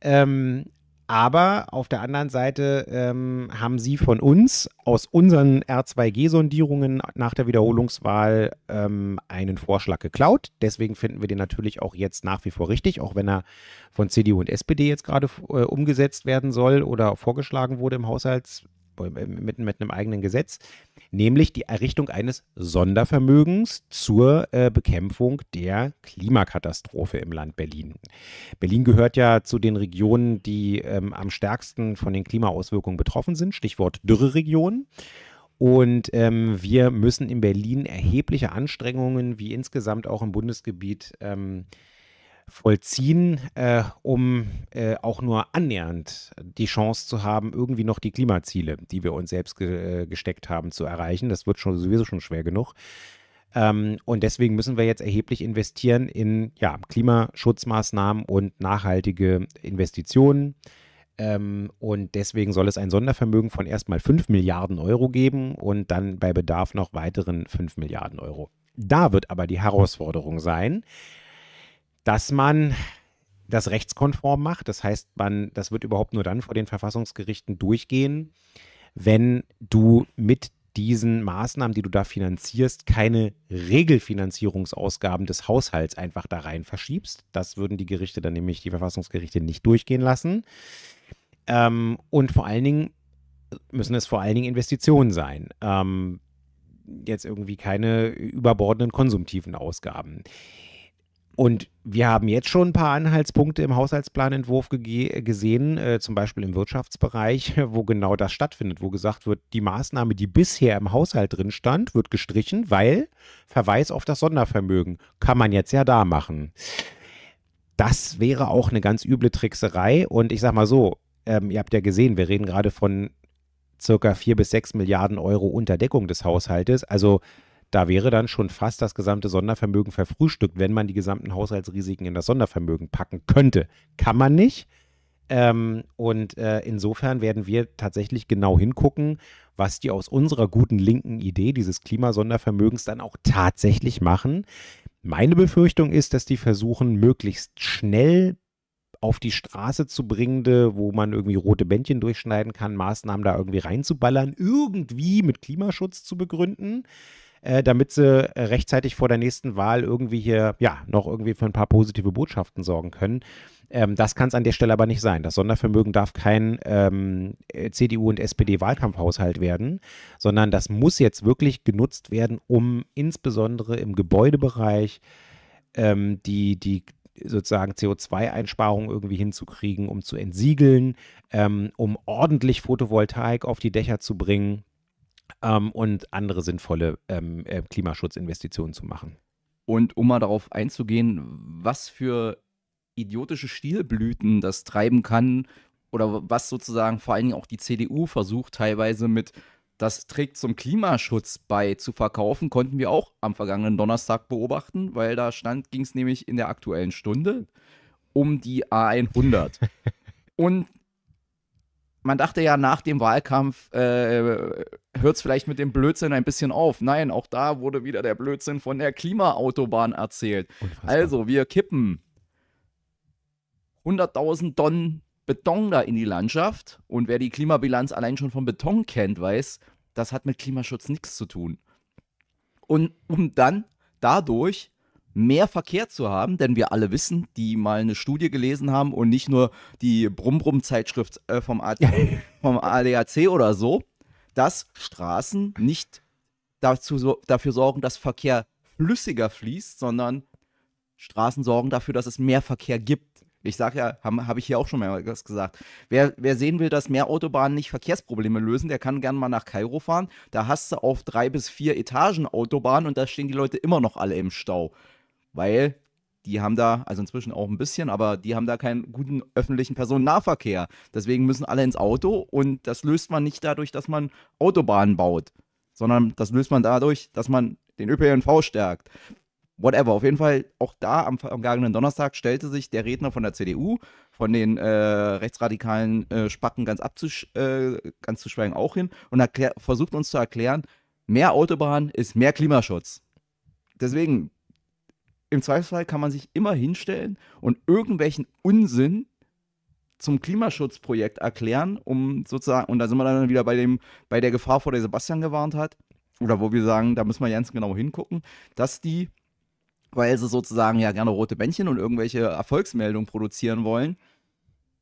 Ähm, aber auf der anderen Seite ähm, haben sie von uns aus unseren R2G-Sondierungen nach der Wiederholungswahl ähm, einen Vorschlag geklaut. Deswegen finden wir den natürlich auch jetzt nach wie vor richtig, auch wenn er von CDU und SPD jetzt gerade äh, umgesetzt werden soll oder vorgeschlagen wurde im Haushalts äh, mit, mit einem eigenen Gesetz, nämlich die Errichtung eines Sondervermögens zur äh, Bekämpfung der Klimakatastrophe im Land Berlin. Berlin gehört ja zu den Regionen, die ähm, am stärksten von den Klimaauswirkungen betroffen sind, Stichwort Dürreregion. Und ähm, wir müssen in Berlin erhebliche Anstrengungen, wie insgesamt auch im Bundesgebiet, ähm, vollziehen, äh, um äh, auch nur annähernd die Chance zu haben, irgendwie noch die Klimaziele, die wir uns selbst ge äh, gesteckt haben, zu erreichen. Das wird schon sowieso schon schwer genug. Ähm, und deswegen müssen wir jetzt erheblich investieren in ja, Klimaschutzmaßnahmen und nachhaltige Investitionen. Ähm, und deswegen soll es ein Sondervermögen von erstmal 5 Milliarden Euro geben und dann bei Bedarf noch weiteren 5 Milliarden Euro. Da wird aber die Herausforderung sein, dass man das rechtskonform macht. Das heißt, man, das wird überhaupt nur dann vor den Verfassungsgerichten durchgehen, wenn du mit diesen Maßnahmen, die du da finanzierst, keine Regelfinanzierungsausgaben des Haushalts einfach da rein verschiebst. Das würden die Gerichte dann nämlich, die Verfassungsgerichte, nicht durchgehen lassen. Ähm, und vor allen Dingen müssen es vor allen Dingen Investitionen sein. Ähm, jetzt irgendwie keine überbordenden konsumtiven Ausgaben. Und wir haben jetzt schon ein paar Anhaltspunkte im Haushaltsplanentwurf gesehen, äh, zum Beispiel im Wirtschaftsbereich, [laughs] wo genau das stattfindet, wo gesagt wird, die Maßnahme, die bisher im Haushalt drin stand, wird gestrichen, weil Verweis auf das Sondervermögen kann man jetzt ja da machen. Das wäre auch eine ganz üble Trickserei. Und ich sag mal so, ähm, ihr habt ja gesehen, wir reden gerade von circa 4 bis 6 Milliarden Euro Unterdeckung des Haushaltes. Also da wäre dann schon fast das gesamte Sondervermögen verfrühstückt, wenn man die gesamten Haushaltsrisiken in das Sondervermögen packen könnte. Kann man nicht. Ähm, und äh, insofern werden wir tatsächlich genau hingucken, was die aus unserer guten linken Idee dieses Klimasondervermögens dann auch tatsächlich machen. Meine Befürchtung ist, dass die versuchen, möglichst schnell auf die Straße zu bringende, wo man irgendwie rote Bändchen durchschneiden kann, Maßnahmen da irgendwie reinzuballern, irgendwie mit Klimaschutz zu begründen äh, damit sie äh, rechtzeitig vor der nächsten Wahl irgendwie hier, ja, noch irgendwie für ein paar positive Botschaften sorgen können. Ähm, das kann es an der Stelle aber nicht sein. Das Sondervermögen darf kein ähm, äh, CDU- und SPD-Wahlkampfhaushalt werden, sondern das muss jetzt wirklich genutzt werden, um insbesondere im Gebäudebereich ähm, die, die sozusagen CO2-Einsparungen irgendwie hinzukriegen, um zu entsiegeln, ähm, um ordentlich Photovoltaik auf die Dächer zu bringen ähm, und andere sinnvolle ähm, äh, Klimaschutzinvestitionen zu machen. Und um mal darauf einzugehen, was für idiotische Stilblüten das treiben kann oder was sozusagen vor allen Dingen auch die CDU versucht teilweise mit das trägt zum Klimaschutz bei zu verkaufen, konnten wir auch am vergangenen Donnerstag beobachten, weil da stand, ging es nämlich in der aktuellen Stunde um die A100. [laughs] Und man dachte ja nach dem Wahlkampf, äh, hört es vielleicht mit dem Blödsinn ein bisschen auf. Nein, auch da wurde wieder der Blödsinn von der Klimaautobahn erzählt. Unfassbar. Also, wir kippen 100.000 Tonnen Beton da in die Landschaft. Und wer die Klimabilanz allein schon von Beton kennt, weiß, das hat mit Klimaschutz nichts zu tun. Und um dann dadurch mehr Verkehr zu haben, denn wir alle wissen, die mal eine Studie gelesen haben und nicht nur die Brumm-Brumm-Zeitschrift äh, vom, vom ADAC oder so, dass Straßen nicht dazu, so, dafür sorgen, dass Verkehr flüssiger fließt, sondern Straßen sorgen dafür, dass es mehr Verkehr gibt. Ich sage ja, habe hab ich hier auch schon mal was gesagt. Wer, wer sehen will, dass mehr Autobahnen nicht Verkehrsprobleme lösen, der kann gerne mal nach Kairo fahren. Da hast du auf drei bis vier Etagen Autobahn und da stehen die Leute immer noch alle im Stau weil die haben da, also inzwischen auch ein bisschen, aber die haben da keinen guten öffentlichen Personennahverkehr. Deswegen müssen alle ins Auto und das löst man nicht dadurch, dass man Autobahnen baut, sondern das löst man dadurch, dass man den ÖPNV stärkt. Whatever. Auf jeden Fall, auch da am vergangenen Donnerstag stellte sich der Redner von der CDU, von den äh, rechtsradikalen äh, Spacken ganz, abzusch äh, ganz zu schweigen, auch hin und versucht uns zu erklären, mehr Autobahn ist mehr Klimaschutz. Deswegen, im Zweifelsfall kann man sich immer hinstellen und irgendwelchen Unsinn zum Klimaschutzprojekt erklären, um sozusagen, und da sind wir dann wieder bei dem, bei der Gefahr, vor der Sebastian gewarnt hat, oder wo wir sagen, da müssen wir ganz genau hingucken, dass die, weil sie sozusagen ja gerne rote Bändchen und irgendwelche Erfolgsmeldungen produzieren wollen,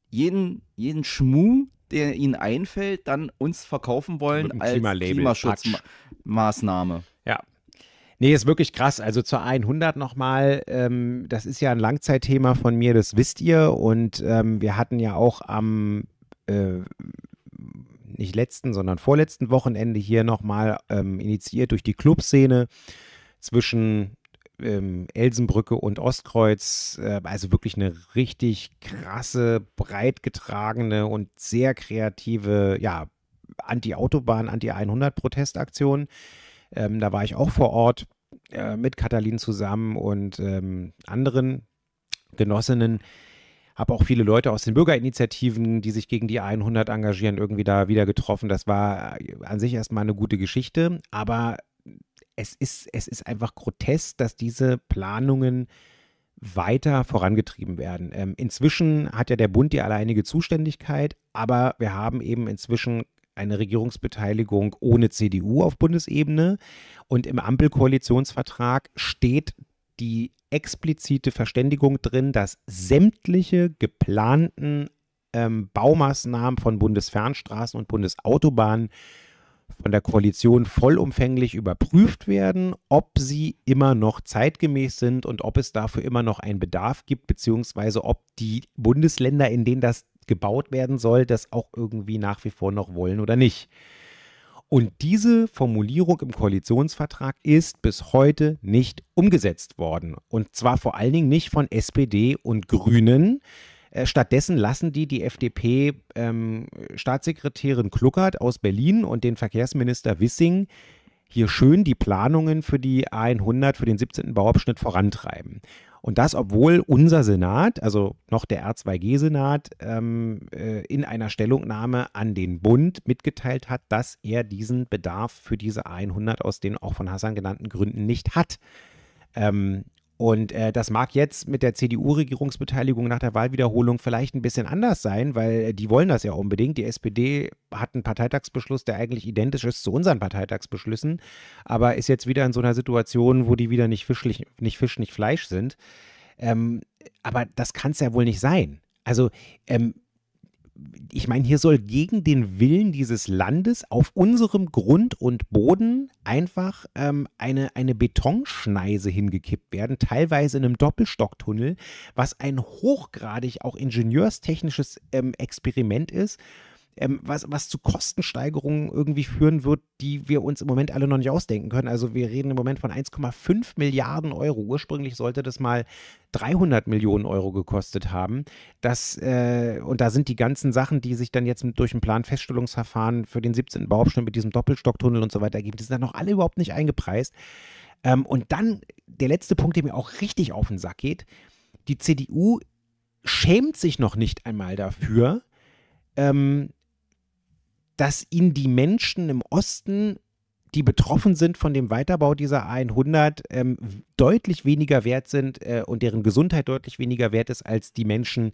jeden, jeden Schmuh, der ihnen einfällt, dann uns verkaufen wollen als Klimaschutzmaßnahme. Ja, Nee, ist wirklich krass. Also zur 100 nochmal, ähm, das ist ja ein Langzeitthema von mir, das wisst ihr. Und ähm, wir hatten ja auch am, äh, nicht letzten, sondern vorletzten Wochenende hier nochmal ähm, initiiert durch die Clubszene zwischen ähm, Elsenbrücke und Ostkreuz. Äh, also wirklich eine richtig krasse, breit getragene und sehr kreative, ja, Anti-Autobahn, Anti-100-Protestaktion. Ähm, da war ich auch vor Ort. äh, mit Katalin zusammen und ähm, anderen Genossinnen habe auch viele Leute aus den Bürgerinitiativen, die sich gegen die 100 engagieren, irgendwie da wieder getroffen. Das war an sich erstmal eine gute Geschichte, aber es ist, es ist einfach grotesk, dass diese Planungen weiter vorangetrieben werden. Ähm, inzwischen hat ja der Bund die alleinige Zuständigkeit, aber wir haben eben inzwischen eine Regierungsbeteiligung ohne CDU auf Bundesebene. Und im Ampelkoalitionsvertrag steht die explizite Verständigung drin, dass sämtliche geplanten ähm, Baumaßnahmen von Bundesfernstraßen und Bundesautobahnen von der Koalition vollumfänglich überprüft werden, ob sie immer noch zeitgemäß sind und ob es dafür immer noch einen Bedarf gibt, beziehungsweise ob die Bundesländer, in denen das gebaut werden soll, das auch irgendwie nach wie vor noch wollen oder nicht. Und diese Formulierung im Koalitionsvertrag ist bis heute nicht umgesetzt worden. Und zwar vor allen Dingen nicht von SPD und Grünen, äh, stattdessen lassen die die FDP-Staatssekretärin ähm, Kluckert aus Berlin und den Verkehrsminister Wissing hier schön die Planungen für die A100, für den 17. Bauabschnitt vorantreiben. Und das, obwohl unser Senat, also noch der R2G-Senat, ähm, äh, in einer Stellungnahme an den Bund mitgeteilt hat, dass er diesen Bedarf für diese A100 aus den auch von Hassan genannten Gründen nicht hat. Ähm, und äh, das mag jetzt mit der CDU-Regierungsbeteiligung nach der Wahlwiederholung vielleicht ein bisschen anders sein, weil äh, die wollen das ja unbedingt. Die SPD hat einen Parteitagsbeschluss, der eigentlich identisch ist zu unseren Parteitagsbeschlüssen, aber ist jetzt wieder in so einer Situation, wo die wieder nicht, fischlich, nicht Fisch, nicht Fleisch sind. Ähm, aber das kann es ja wohl nicht sein. Also ähm, ich meine, hier soll gegen den Willen dieses Landes auf unserem Grund und Boden einfach ähm, eine, eine Betonschneise hingekippt werden, teilweise in einem Doppelstocktunnel, was ein hochgradig auch ingenieurstechnisches ähm, Experiment ist ähm, was, was zu Kostensteigerungen irgendwie führen wird, die wir uns im Moment alle noch nicht ausdenken können. Also wir reden im Moment von 1,5 Milliarden Euro. Ursprünglich sollte das mal 300 Millionen Euro gekostet haben. Das, äh, und da sind die ganzen Sachen, die sich dann jetzt durch ein Planfeststellungsverfahren für den 17. Bauabschnitt mit diesem Doppelstocktunnel und so weiter ergeben, die sind dann noch alle überhaupt nicht eingepreist. Ähm, und dann der letzte Punkt, der mir auch richtig auf den Sack geht. Die CDU schämt sich noch nicht einmal dafür, ähm, dass ihnen die Menschen im Osten, die betroffen sind von dem Weiterbau dieser A100, ähm, deutlich weniger wert sind äh, und deren Gesundheit deutlich weniger wert ist als die Menschen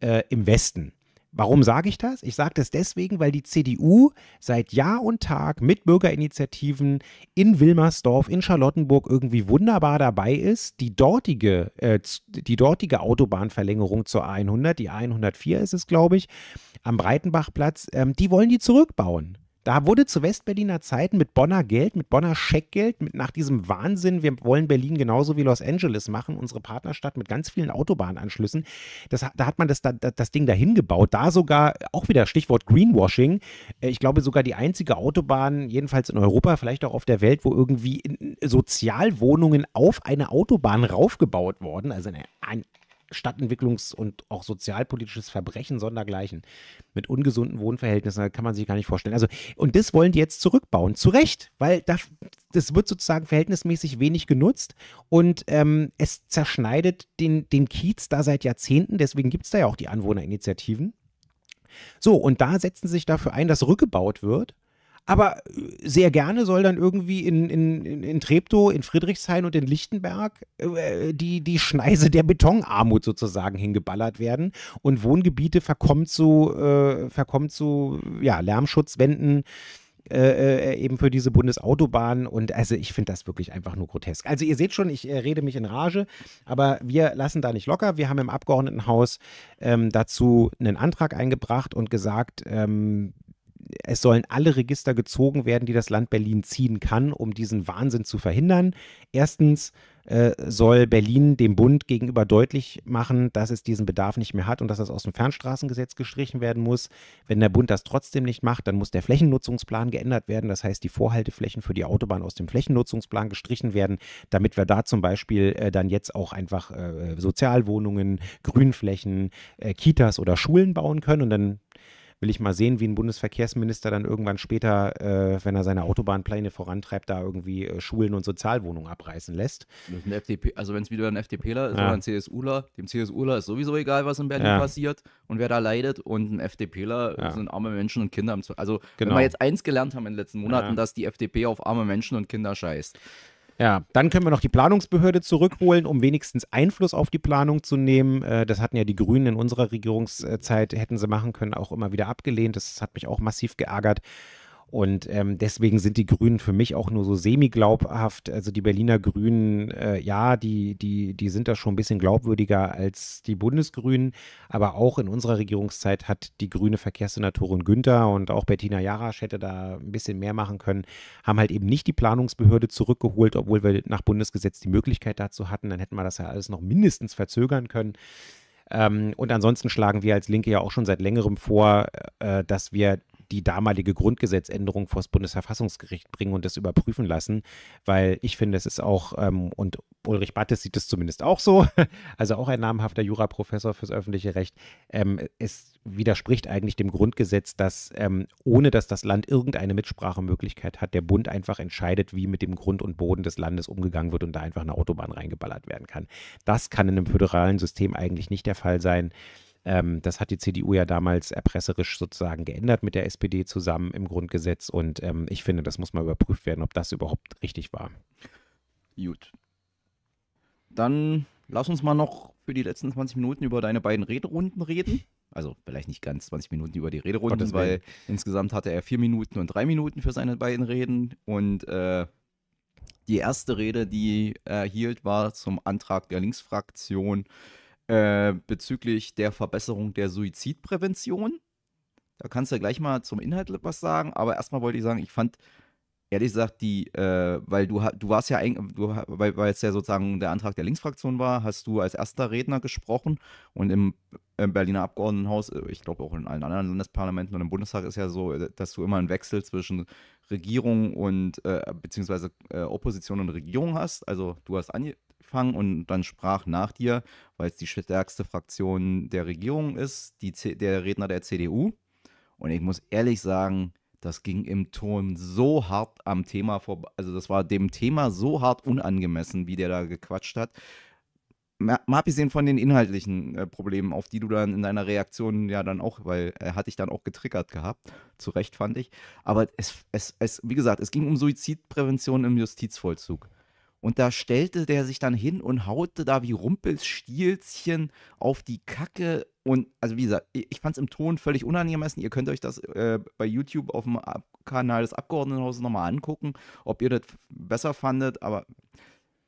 äh, im Westen. Warum sage ich das? Ich sage das deswegen, weil die CDU seit Jahr und Tag mit Bürgerinitiativen in Wilmersdorf, in Charlottenburg irgendwie wunderbar dabei ist, die dortige, äh, die dortige Autobahnverlängerung zur A100, die A104 ist es, glaube ich, am Breitenbachplatz, ähm, die wollen die zurückbauen. Da wurde zu Westberliner Zeiten mit Bonner Geld, mit Bonner Scheckgeld, mit nach diesem Wahnsinn, wir wollen Berlin genauso wie Los Angeles machen, unsere Partnerstadt mit ganz vielen Autobahnanschlüssen. Das, da hat man das, das Ding dahin gebaut. Da sogar, auch wieder Stichwort Greenwashing, äh, ich glaube sogar die einzige Autobahn, jedenfalls in Europa, vielleicht auch auf der Welt, wo irgendwie Sozialwohnungen auf eine Autobahn raufgebaut wurden. Also eine, ein Stadtentwicklungs- und auch sozialpolitisches Verbrechen sondergleichen mit ungesunden Wohnverhältnissen, kann man sich gar nicht vorstellen. Also, und das wollen die jetzt zurückbauen. Zu Recht, weil das, das wird sozusagen verhältnismäßig wenig genutzt und ähm, es zerschneidet den, den Kiez da seit Jahrzehnten. Deswegen gibt es da ja auch die Anwohnerinitiativen. So, und da setzen sie sich dafür ein, dass rückgebaut wird. Aber äh, sehr gerne soll dann irgendwie in, in, in Treptow, in Friedrichshain und in Lichtenberg äh, die, die Schneise der Betonarmut sozusagen hingeballert werden und Wohngebiete verkommen zu, äh, verkommen zu ja, Lärmschutzwänden. Äh, äh, eben für diese Bundesautobahn. Und also ich finde das wirklich einfach nur grotesk. Also ihr seht schon, ich äh, rede mich in Rage, aber wir lassen da nicht locker. Wir haben im Abgeordnetenhaus ähm, dazu einen Antrag eingebracht und gesagt, ähm, es sollen alle Register gezogen werden, die das Land Berlin ziehen kann, um diesen Wahnsinn zu verhindern. Erstens äh, soll Berlin dem Bund gegenüber deutlich machen, dass es diesen Bedarf nicht mehr hat und dass das aus dem Fernstraßengesetz gestrichen werden muss. Wenn der Bund das trotzdem nicht macht, dann muss der Flächennutzungsplan geändert werden. Das heißt, die Vorhalteflächen für die Autobahn aus dem Flächennutzungsplan gestrichen werden, damit wir da zum Beispiel äh, dann jetzt auch einfach äh, Sozialwohnungen, Grünflächen, äh, Kitas oder Schulen bauen können. Und dann will ich mal sehen, wie ein Bundesverkehrsminister dann irgendwann später, äh, wenn er seine Autobahnpläne vorantreibt, da irgendwie äh, Schulen und Sozialwohnungen abreißen lässt. FDP, also wenn es wieder ein FDPler ist ja. oder ein CSUler, dem CSUler ist sowieso egal, was in Berlin ja. passiert und wer da leidet und ein FDPler ja. sind arme Menschen und Kinder. Also genau. wenn wir jetzt eins gelernt haben in den letzten Monaten, dass die FDP auf arme Menschen und Kinder scheißt. Ja, dann können wir noch die Planungsbehörde zurückholen, um wenigstens Einfluss auf die Planung zu nehmen. Äh, das hatten ja die Grünen in unserer Regierungszeit, hätten sie machen können, auch immer wieder abgelehnt. Das hat mich auch massiv geärgert. Und ähm, deswegen sind die Grünen für mich auch nur so semi-glaubhaft. Also die Berliner Grünen, äh, ja, die, die, die sind da schon ein bisschen glaubwürdiger als die Bundesgrünen. Aber auch in unserer Regierungszeit hat die grüne Verkehrssenatorin Günther und auch Bettina Jarasch hätte da ein bisschen mehr machen können, haben halt eben nicht die Planungsbehörde zurückgeholt, obwohl wir nach Bundesgesetz die Möglichkeit dazu hatten. Dann hätten wir das ja alles noch mindestens verzögern können. Ähm, und ansonsten schlagen wir als Linke ja auch schon seit längerem vor, äh, dass wir die damalige Grundgesetzänderung vor das Bundesverfassungsgericht bringen und das überprüfen lassen, weil ich finde, es ist auch, ähm, und Ulrich Battes sieht es zumindest auch so, [laughs] also auch ein namhafter Juraprofessor fürs öffentliche Recht, ähm, es widerspricht eigentlich dem Grundgesetz, dass ähm, ohne dass das Land irgendeine Mitsprachemöglichkeit hat, der Bund einfach entscheidet, wie mit dem Grund und Boden des Landes umgegangen wird und da einfach eine Autobahn reingeballert werden kann. Das kann in einem föderalen System eigentlich nicht der Fall sein. Ähm, das hat die CDU ja damals erpresserisch sozusagen geändert mit der SPD zusammen im Grundgesetz. Und ähm, ich finde, das muss mal überprüft werden, ob das überhaupt richtig war. Gut. Dann lass uns mal noch für die letzten 20 Minuten über deine beiden Rederunden reden. Also vielleicht nicht ganz 20 Minuten über die Rederunden, weil insgesamt hatte er vier Minuten und drei Minuten für seine beiden Reden. Und äh, die erste Rede, die er hielt, war zum Antrag der Linksfraktion äh, bezüglich der Verbesserung der Suizidprävention. Da kannst du ja gleich mal zum Inhalt was sagen, aber erstmal wollte ich sagen, ich fand ehrlich gesagt, die, äh, weil du, du warst ja eigentlich, weil, weil es ja sozusagen der Antrag der Linksfraktion war, hast du als erster Redner gesprochen und im, im Berliner Abgeordnetenhaus, äh, ich glaube auch in allen anderen Landesparlamenten und im Bundestag ist ja so, äh, dass du immer einen Wechsel zwischen Regierung und äh, beziehungsweise äh, Opposition und Regierung hast. Also du hast ange angefangen und dann sprach nach dir, weil es die stärkste Fraktion der Regierung ist, die, der Redner der CDU. Und ich muss ehrlich sagen, das ging im Ton so hart am Thema vorbei. Also, das war dem Thema so hart unangemessen, wie der da gequatscht hat. Mal abgesehen von den inhaltlichen äh, Problemen, auf die du dann in deiner Reaktion ja dann auch, weil er hat dich dann auch getriggert gehabt, zu Recht fand ich. Aber es, es, es, wie gesagt, es ging um Suizidprävention im Justizvollzug. Und da stellte der sich dann hin und haute da wie Rumpelstilzchen auf die Kacke. Und also wie gesagt, ich fand es im Ton völlig unangemessen. Ihr könnt euch das äh, bei YouTube auf dem Kanal des Abgeordnetenhauses nochmal angucken, ob ihr das besser fandet. Aber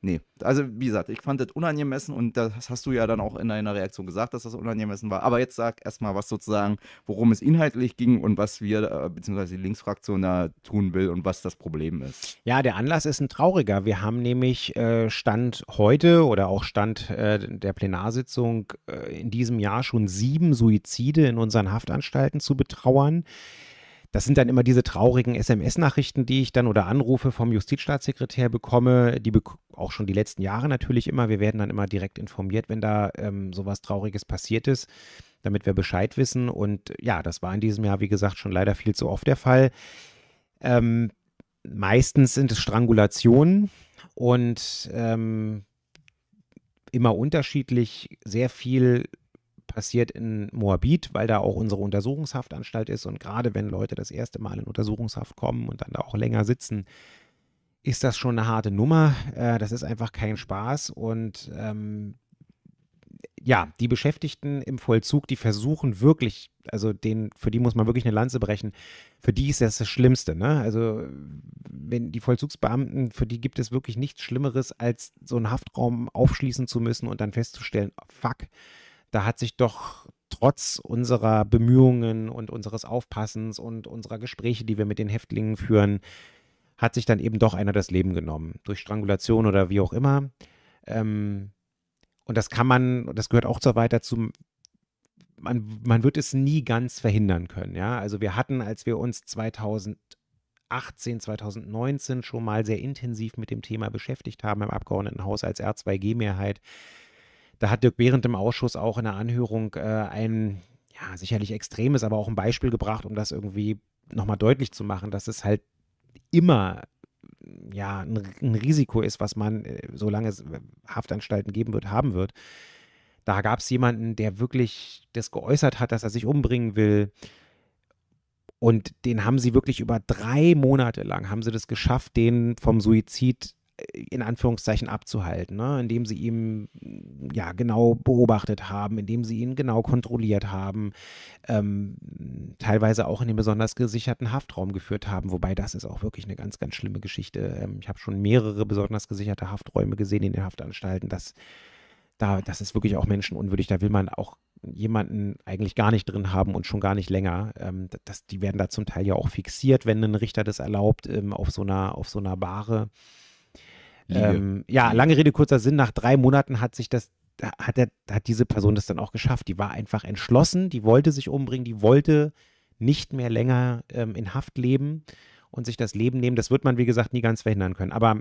Nee, also wie gesagt, ich fand das unangemessen und das hast du ja dann auch in deiner Reaktion gesagt, dass das unangemessen war. Aber jetzt sag erstmal, was sozusagen, worum es inhaltlich ging und was wir, äh, beziehungsweise die Linksfraktion da tun will und was das Problem ist. Ja, der Anlass ist ein trauriger. Wir haben nämlich äh, Stand heute oder auch Stand äh, der Plenarsitzung äh, in diesem Jahr schon sieben Suizide in unseren Haftanstalten zu betrauern. Das sind dann immer diese traurigen SMS-Nachrichten, die ich dann oder Anrufe vom Justizstaatssekretär bekomme, die be auch schon die letzten Jahre natürlich immer. Wir werden dann immer direkt informiert, wenn da ähm, sowas Trauriges passiert ist, damit wir Bescheid wissen. Und ja, das war in diesem Jahr, wie gesagt, schon leider viel zu oft der Fall. Ähm, meistens sind es Strangulationen und ähm, immer unterschiedlich, sehr viel passiert in Moabit, weil da auch unsere Untersuchungshaftanstalt ist. Und gerade wenn Leute das erste Mal in Untersuchungshaft kommen und dann da auch länger sitzen, ist das schon eine harte Nummer. Äh, das ist einfach kein Spaß. Und ähm, ja, die Beschäftigten im Vollzug, die versuchen wirklich, also den, für die muss man wirklich eine Lanze brechen, für die ist das das Schlimmste. Ne? Also wenn die Vollzugsbeamten, für die gibt es wirklich nichts Schlimmeres, als so einen Haftraum aufschließen zu müssen und dann festzustellen, fuck, da hat sich doch trotz unserer Bemühungen und unseres Aufpassens und unserer Gespräche, die wir mit den Häftlingen führen, hat sich dann eben doch einer das Leben genommen. Durch Strangulation oder wie auch immer. Ähm, und das kann man, das gehört auch so weiter zu, man, man wird es nie ganz verhindern können. Ja, also wir hatten, als wir uns 2018, 2019 schon mal sehr intensiv mit dem Thema beschäftigt haben im Abgeordnetenhaus als R2G-Mehrheit, da hat Dirk Behrendt im Ausschuss auch in der Anhörung äh, ein, ja, sicherlich extrem ist, aber auch ein Beispiel gebracht, um das irgendwie nochmal deutlich zu machen, dass es halt immer ja, ein, ein Risiko ist, was man, äh, solange es Haftanstalten geben wird, haben wird. Da gab es jemanden, der wirklich das geäußert hat, dass er sich umbringen will. Und den haben sie wirklich über drei Monate lang, haben sie das geschafft, den vom Suizid in Anführungszeichen abzuhalten, ne? indem sie ihn ja genau beobachtet haben, indem sie ihn genau kontrolliert haben, ähm, teilweise auch in den besonders gesicherten Haftraum geführt haben, wobei das ist auch wirklich eine ganz, ganz schlimme Geschichte. Ähm, ich habe schon mehrere besonders gesicherte Hafträume gesehen in den Haftanstalten. Das, da, das ist wirklich auch menschenunwürdig. Da will man auch jemanden eigentlich gar nicht drin haben und schon gar nicht länger. Ähm, das, die werden da zum Teil ja auch fixiert, wenn ein Richter das erlaubt, ähm, auf so einer, auf so einer Bahre. Ähm, ja, lange Rede, kurzer Sinn. Nach drei Monaten hat sich das, hat, er, hat diese Person das dann auch geschafft. Die war einfach entschlossen, die wollte sich umbringen, die wollte nicht mehr länger ähm, in Haft leben und sich das Leben nehmen. Das wird man, wie gesagt, nie ganz verhindern können. Aber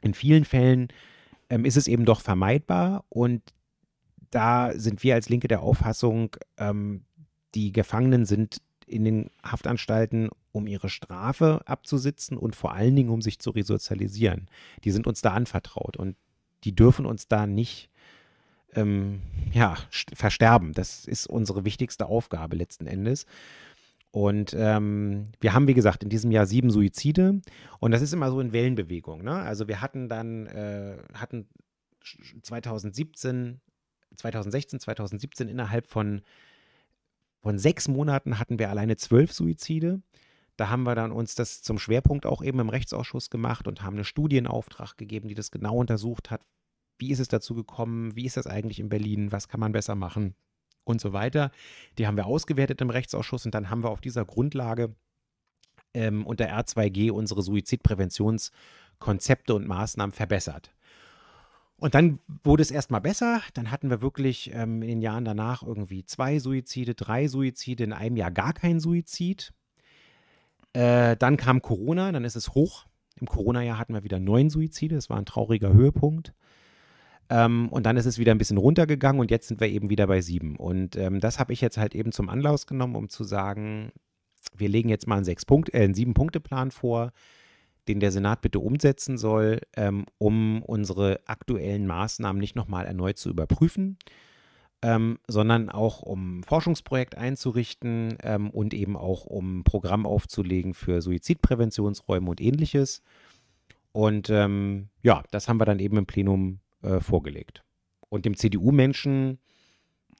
in vielen Fällen ähm, ist es eben doch vermeidbar und da sind wir als Linke der Auffassung, ähm, die Gefangenen sind in den Haftanstalten, um ihre Strafe abzusitzen und vor allen Dingen, um sich zu resozialisieren. Die sind uns da anvertraut und die dürfen uns da nicht ähm, ja, versterben. Das ist unsere wichtigste Aufgabe letzten Endes. Und ähm, wir haben, wie gesagt, in diesem Jahr sieben Suizide. Und das ist immer so in Wellenbewegung. Ne? Also wir hatten dann, äh, hatten 2017, 2016, 2017 innerhalb von von sechs Monaten hatten wir alleine zwölf Suizide. Da haben wir dann uns das zum Schwerpunkt auch eben im Rechtsausschuss gemacht und haben eine Studie in Auftrag gegeben, die das genau untersucht hat. Wie ist es dazu gekommen? Wie ist das eigentlich in Berlin? Was kann man besser machen? Und so weiter. Die haben wir ausgewertet im Rechtsausschuss und dann haben wir auf dieser Grundlage ähm, unter R2G unsere Suizidpräventionskonzepte und Maßnahmen verbessert. Und dann wurde es erstmal besser. Dann hatten wir wirklich ähm, in den Jahren danach irgendwie zwei Suizide, drei Suizide, in einem Jahr gar kein Suizid. Äh, dann kam Corona, dann ist es hoch. Im Corona-Jahr hatten wir wieder neun Suizide. Das war ein trauriger Höhepunkt. Ähm, und dann ist es wieder ein bisschen runtergegangen und jetzt sind wir eben wieder bei sieben. Und ähm, das habe ich jetzt halt eben zum Anlass genommen, um zu sagen, wir legen jetzt mal einen, sechs Punkt, äh, einen Sieben-Punkte-Plan vor den der Senat bitte umsetzen soll, ähm, um unsere aktuellen Maßnahmen nicht nochmal erneut zu überprüfen, ähm, sondern auch um Forschungsprojekt einzurichten ähm, und eben auch um Programm aufzulegen für Suizidpräventionsräume und ähnliches. Und ähm, ja, das haben wir dann eben im Plenum äh, vorgelegt. Und dem CDU-Menschen,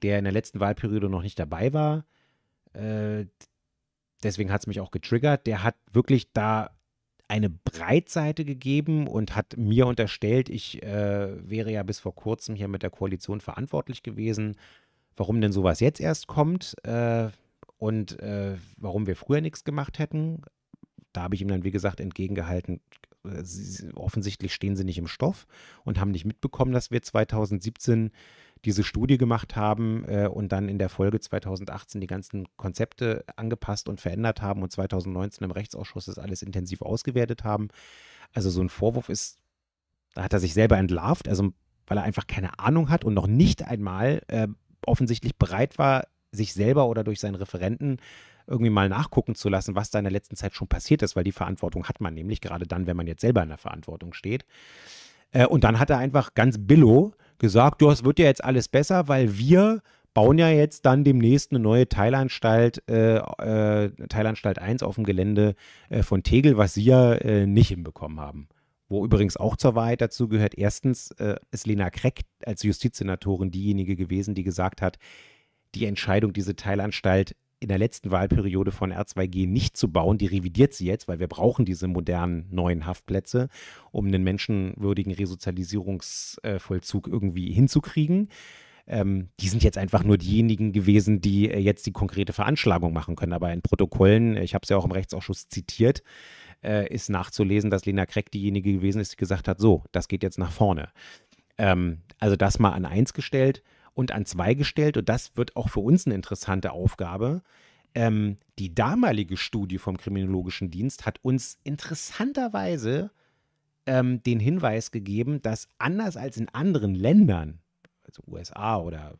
der in der letzten Wahlperiode noch nicht dabei war, äh, deswegen hat es mich auch getriggert, der hat wirklich da eine Breitseite gegeben und hat mir unterstellt, ich äh, wäre ja bis vor kurzem hier mit der Koalition verantwortlich gewesen, warum denn sowas jetzt erst kommt äh, und äh, warum wir früher nichts gemacht hätten. Da habe ich ihm dann, wie gesagt, entgegengehalten, äh, sie, offensichtlich stehen sie nicht im Stoff und haben nicht mitbekommen, dass wir 2017 diese Studie gemacht haben äh, und dann in der Folge 2018 die ganzen Konzepte angepasst und verändert haben und 2019 im Rechtsausschuss das alles intensiv ausgewertet haben. Also so ein Vorwurf ist, da hat er sich selber entlarvt, also weil er einfach keine Ahnung hat und noch nicht einmal äh, offensichtlich bereit war, sich selber oder durch seinen Referenten irgendwie mal nachgucken zu lassen, was da in der letzten Zeit schon passiert ist, weil die Verantwortung hat man nämlich gerade dann, wenn man jetzt selber in der Verantwortung steht. Äh, und dann hat er einfach ganz billo gesagt, du, es wird ja jetzt alles besser, weil wir bauen ja jetzt dann demnächst eine neue Teilanstalt, äh, äh, Teilanstalt 1 auf dem Gelände äh, von Tegel, was sie ja äh, nicht hinbekommen haben. Wo übrigens auch zur Wahrheit dazu gehört, erstens äh, ist Lena Kreck als Justizsenatorin diejenige gewesen, die gesagt hat, die Entscheidung, diese Teilanstalt in der letzten Wahlperiode von R2G nicht zu bauen. Die revidiert sie jetzt, weil wir brauchen diese modernen neuen Haftplätze, um einen menschenwürdigen Resozialisierungsvollzug irgendwie hinzukriegen. Ähm, die sind jetzt einfach nur diejenigen gewesen, die äh, jetzt die konkrete Veranschlagung machen können. Aber in Protokollen, ich habe es ja auch im Rechtsausschuss zitiert, äh, ist nachzulesen, dass Lena Kreck diejenige gewesen ist, die gesagt hat, so, das geht jetzt nach vorne. Ähm, also das mal an eins gestellt und an zwei gestellt. Und das wird auch für uns eine interessante Aufgabe. Ähm, die damalige Studie vom Kriminologischen Dienst hat uns interessanterweise ähm, den Hinweis gegeben, dass anders als in anderen Ländern, also USA oder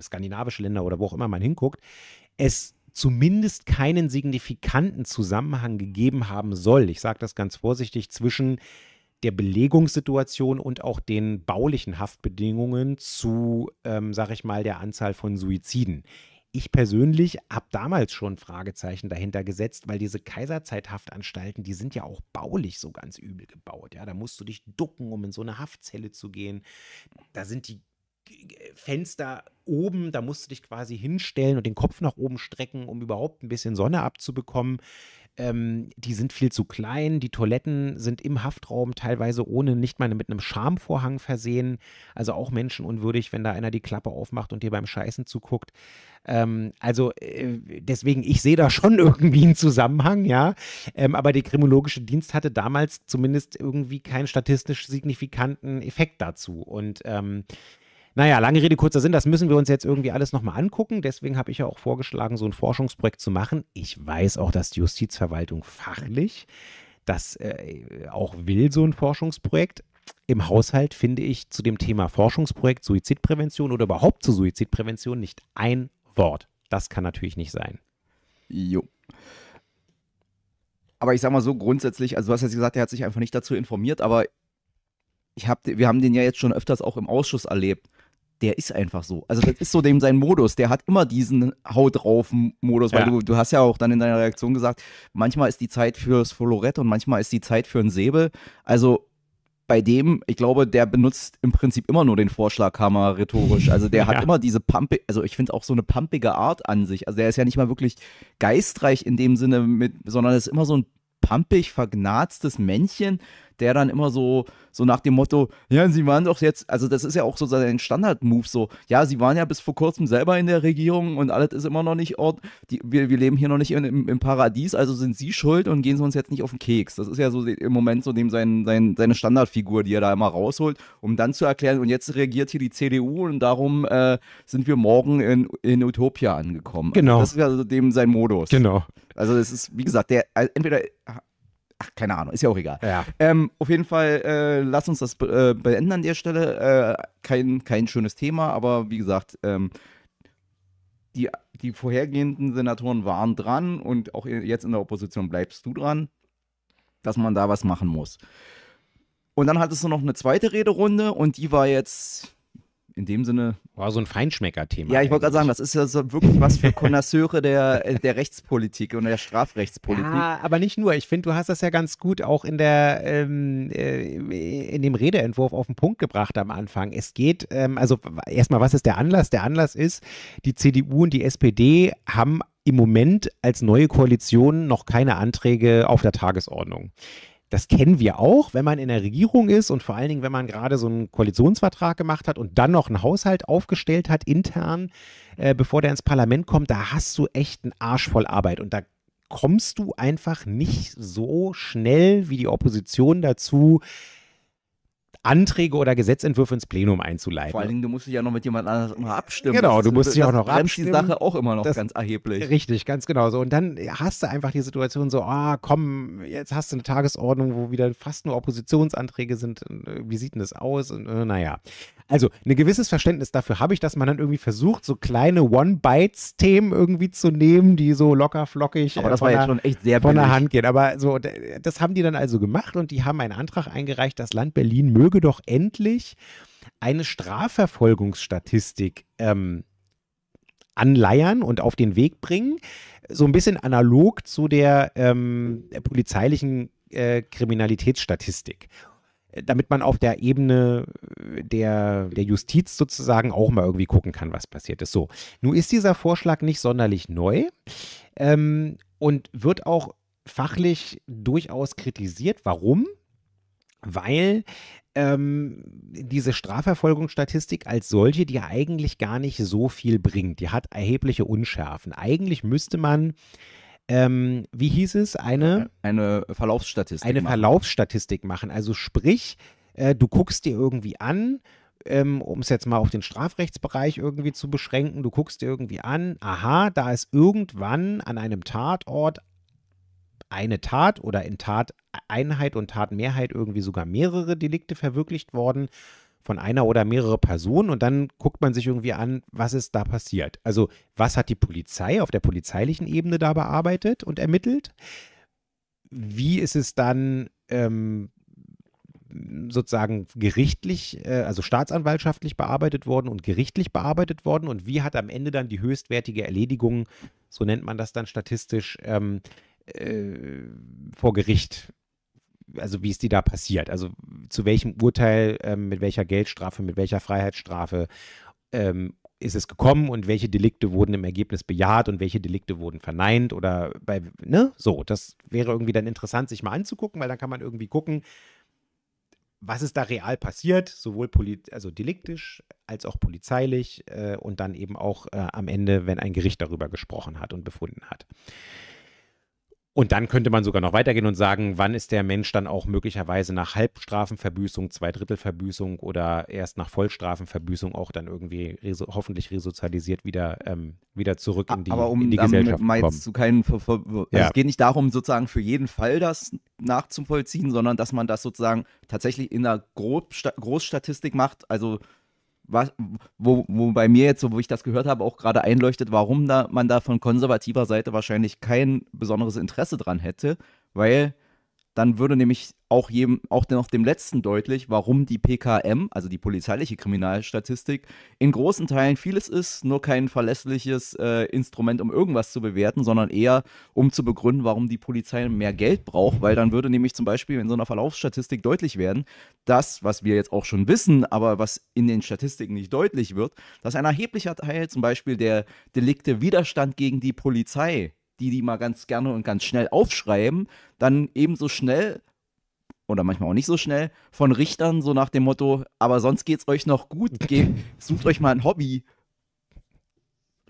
skandinavische Länder oder wo auch immer man hinguckt, es zumindest keinen signifikanten Zusammenhang gegeben haben soll. Ich sage das ganz vorsichtig zwischen der Belegungssituation und auch den baulichen Haftbedingungen zu, ähm, sage ich mal, der Anzahl von Suiziden. Ich persönlich habe damals schon Fragezeichen dahinter gesetzt, weil diese Kaiserzeithaftanstalten, die sind ja auch baulich so ganz übel gebaut. Ja, da musst du dich ducken, um in so eine Haftzelle zu gehen. Da sind die Fenster oben, da musst du dich quasi hinstellen und den Kopf nach oben strecken, um überhaupt ein bisschen Sonne abzubekommen. Ähm, die sind viel zu klein. Die Toiletten sind im Haftraum teilweise ohne nicht mal mit einem Schamvorhang versehen. Also auch menschenunwürdig, wenn da einer die Klappe aufmacht und dir beim Scheißen zuguckt. Ähm, also äh, deswegen, ich sehe da schon [laughs] irgendwie einen Zusammenhang, ja. Ähm, aber der kriminologische Dienst hatte damals zumindest irgendwie keinen statistisch signifikanten Effekt dazu. Und ähm, naja, lange Rede, kurzer Sinn, das müssen wir uns jetzt irgendwie alles nochmal angucken. Deswegen habe ich ja auch vorgeschlagen, so ein Forschungsprojekt zu machen. Ich weiß auch, dass die Justizverwaltung fachlich das äh, auch will, so ein Forschungsprojekt. Im Haushalt finde ich zu dem Thema Forschungsprojekt Suizidprävention oder überhaupt zu Suizidprävention nicht ein Wort. Das kann natürlich nicht sein. Jo. Aber ich sag mal so grundsätzlich, also du hast jetzt gesagt, er hat sich einfach nicht dazu informiert, aber ich hab, wir haben den ja jetzt schon öfters auch im Ausschuss erlebt der ist einfach so. Also das ist so dem sein Modus. Der hat immer diesen Haut drauf Modus, weil ja. du, du hast ja auch dann in deiner Reaktion gesagt, manchmal ist die Zeit fürs Florett und manchmal ist die Zeit für einen Säbel. Also bei dem, ich glaube, der benutzt im Prinzip immer nur den Vorschlaghammer rhetorisch. Also der [laughs] ja. hat immer diese Pampe, also ich finde auch so eine pumpige Art an sich. Also der ist ja nicht mal wirklich geistreich in dem Sinne mit, sondern ist immer so ein pampig vergnatztes Männchen, der dann immer so, so nach dem Motto, ja, sie waren doch jetzt, also das ist ja auch so sein Standard-Move, so, ja, sie waren ja bis vor kurzem selber in der Regierung und alles ist immer noch nicht Ort, die, wir, wir leben hier noch nicht in, im, im, Paradies, also sind sie schuld und gehen sie uns jetzt nicht auf den Keks. Das ist ja so im Moment so dem sein, sein, seine Standardfigur, die er da immer rausholt, um dann zu erklären, und jetzt regiert hier die CDU und darum äh, sind wir morgen in, in Utopia angekommen. Also genau. Also das ist ja so dem sein Modus. Genau. Also es ist, wie gesagt, der äh, entweder Ach, keine Ahnung, ist ja auch egal. Ja. Ähm, auf jeden Fall, äh, lass uns das äh, beenden an der Stelle. Äh, kein, kein schönes Thema, aber wie gesagt, ähm, die, die vorhergehenden Senatoren waren dran und auch jetzt in der Opposition bleibst du dran, dass man da was machen muss. Und dann hattest du noch eine zweite Rederunde und die war jetzt in dem Sinne. War so ein Feinschmecker-Thema. Ja, ich wollte gerade sagen, das ist ja so wirklich was für Konnoisseure der, der Rechtspolitik und der Strafrechtspolitik. Ja, aber nicht nur. Ich finde, du hast das ja ganz gut auch in der ähm, äh, in dem Redeentwurf auf den Punkt gebracht am Anfang. Es geht, ähm, also erstmal, was ist der Anlass? Der Anlass ist, die CDU und die SPD haben im Moment als neue Koalition noch keine Anträge auf der Tagesordnung. Das kennen wir auch, wenn man in der Regierung ist und vor allen Dingen, wenn man gerade so einen Koalitionsvertrag gemacht hat und dann noch einen Haushalt aufgestellt hat intern, äh, bevor der ins Parlament kommt, da hast du echt einen Arsch voll Arbeit. Und da kommst du einfach nicht so schnell wie die Opposition dazu, Anträge oder Gesetzentwürfe ins Plenum einzuleiten. Vor allen Dingen, du musst dich ja noch mit jemand anderem immer abstimmen. Genau, du musst dich auch noch abstimmen. die Sache auch immer noch das, ganz erheblich. Richtig, ganz genau so. Und dann hast du einfach die Situation so, ah, komm, jetzt hast du eine Tagesordnung, wo wieder fast nur Oppositionsanträge sind. Wie sieht denn das aus? Und, äh, naja. Also, ein gewisses Verständnis dafür habe ich, dass man dann irgendwie versucht, so kleine One-Bites-Themen irgendwie zu nehmen, die so locker flockig Aber das war jetzt schon echt sehr von der Hand gehen. Aber so, das haben die dann also gemacht und die haben einen Antrag eingereicht, das Land Berlin möge doch endlich eine Strafverfolgungsstatistik ähm, anleiern und auf den Weg bringen. So ein bisschen analog zu der ähm, polizeilichen äh, Kriminalitätsstatistik damit man auf der Ebene äh, der, der Justiz sozusagen auch mal irgendwie gucken kann, was passiert ist. So, nun ist dieser Vorschlag nicht sonderlich neu ähm, und wird auch fachlich durchaus kritisiert. Warum? Weil ähm, diese Strafverfolgungsstatistik als solche, die eigentlich gar nicht so viel bringt. Die hat erhebliche Unschärfen. Eigentlich müsste man ähm, wie hieß es, eine, eine Verlaufsstatistik. Eine machen. Verlaufsstatistik machen. Also sprich, äh, du guckst dir irgendwie an, ähm, um es jetzt mal auf den Strafrechtsbereich irgendwie zu beschränken, du guckst dir irgendwie an, aha, da ist irgendwann an einem Tatort eine Tat oder in Tateinheit und Tatmehrheit irgendwie sogar mehrere Delikte verwirklicht worden von einer oder mehrere Personen und dann guckt man sich irgendwie an, was ist da passiert. Also was hat die Polizei auf der polizeilichen Ebene da bearbeitet und ermittelt? Wie ist es dann ähm, sozusagen gerichtlich, äh, also staatsanwaltschaftlich bearbeitet worden und gerichtlich bearbeitet worden und wie hat am Ende dann die höchstwertige Erledigung, so nennt man das dann statistisch, ähm, äh, vor Gericht also wie ist die da passiert? Also zu welchem Urteil, ähm, mit welcher Geldstrafe, mit welcher Freiheitsstrafe ähm, ist es gekommen und welche Delikte wurden im Ergebnis bejaht und welche Delikte wurden verneint oder bei, ne? So, das wäre irgendwie dann interessant, sich mal anzugucken, weil dann kann man irgendwie gucken, was ist da real passiert, sowohl also deliktisch als auch polizeilich äh, und dann eben auch äh, am Ende, wenn ein Gericht darüber gesprochen hat und befunden hat. Und dann könnte man sogar noch weitergehen und sagen, wann ist der Mensch dann auch möglicherweise nach Halbstrafenverbüßung, Zweidrittelverbüßung oder erst nach Vollstrafenverbüßung auch dann irgendwie reso hoffentlich resozialisiert wieder, ähm, wieder zurück in die, Aber um in die Gesellschaft mal kommen. jetzt zu keinen, also Ja. es geht nicht darum, sozusagen für jeden Fall das nachzuvollziehen, sondern dass man das sozusagen tatsächlich in einer Großstatistik macht. Also was, wo, wo bei mir jetzt, so wo ich das gehört habe, auch gerade einleuchtet, warum da man da von konservativer Seite wahrscheinlich kein besonderes Interesse dran hätte, weil dann würde nämlich auch jedem, auch noch dem Letzten deutlich, warum die PKM, also die polizeiliche Kriminalstatistik, in großen Teilen vieles ist, nur kein verlässliches äh, Instrument, um irgendwas zu bewerten, sondern eher, um zu begründen, warum die Polizei mehr Geld braucht, weil dann würde nämlich zum Beispiel in so einer Verlaufsstatistik deutlich werden, das, was wir jetzt auch schon wissen, aber was in den Statistiken nicht deutlich wird, dass ein erheblicher Teil zum Beispiel der Delikte Widerstand gegen die Polizei, die die mal ganz gerne und ganz schnell aufschreiben, dann ebenso schnell oder manchmal auch nicht so schnell von Richtern so nach dem Motto, aber sonst geht's euch noch gut, Ge [laughs] sucht euch mal ein Hobby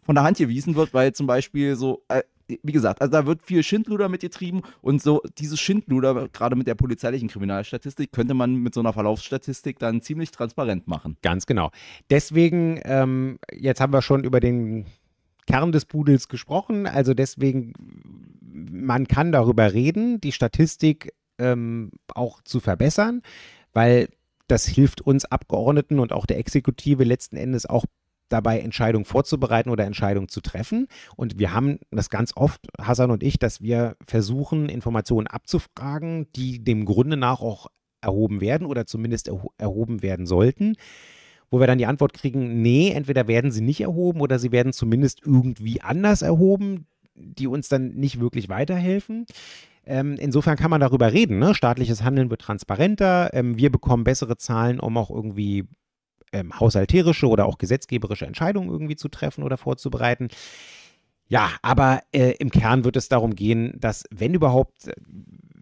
von der Hand gewiesen wird, weil zum Beispiel so, äh, wie gesagt, also da wird viel Schindluder mitgetrieben und so dieses Schindluder, gerade mit der polizeilichen Kriminalstatistik, könnte man mit so einer Verlaufsstatistik dann ziemlich transparent machen. Ganz genau. Deswegen, ähm, jetzt haben wir schon über den Kern des Pudels gesprochen. Also deswegen, man kann darüber reden, die Statistik ähm, auch zu verbessern, weil das hilft uns Abgeordneten und auch der Exekutive letzten Endes auch dabei, Entscheidungen vorzubereiten oder Entscheidungen zu treffen. Und wir haben das ganz oft, Hassan und ich, dass wir versuchen, Informationen abzufragen, die dem Grunde nach auch erhoben werden oder zumindest erho erhoben werden sollten wo wir dann die Antwort kriegen, nee, entweder werden sie nicht erhoben oder sie werden zumindest irgendwie anders erhoben, die uns dann nicht wirklich weiterhelfen. Ähm, insofern kann man darüber reden. Ne? Staatliches Handeln wird transparenter. Ähm, wir bekommen bessere Zahlen, um auch irgendwie ähm, haushalterische oder auch gesetzgeberische Entscheidungen irgendwie zu treffen oder vorzubereiten. Ja, aber äh, im Kern wird es darum gehen, dass, wenn überhaupt,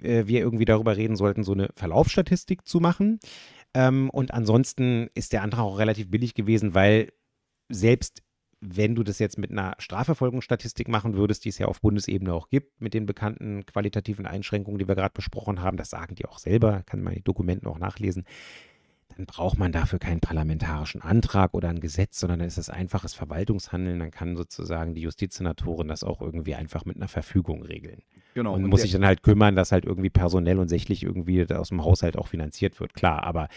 äh, wir irgendwie darüber reden sollten, so eine Verlaufsstatistik zu machen. Ähm, und ansonsten ist der Antrag auch relativ billig gewesen, weil selbst wenn du das jetzt mit einer Strafverfolgungsstatistik machen würdest, die es ja auf Bundesebene auch gibt, mit den bekannten qualitativen Einschränkungen, die wir gerade besprochen haben, das sagen die auch selber, kann man die Dokumente auch nachlesen, dann braucht man dafür keinen parlamentarischen Antrag oder ein Gesetz, sondern dann ist es einfaches Verwaltungshandeln. Dann kann sozusagen die Justizsenatorin das auch irgendwie einfach mit einer Verfügung regeln. Genau. und muss sich dann halt kümmern, dass halt irgendwie personell und sächlich irgendwie aus dem Haushalt auch finanziert wird, klar. Aber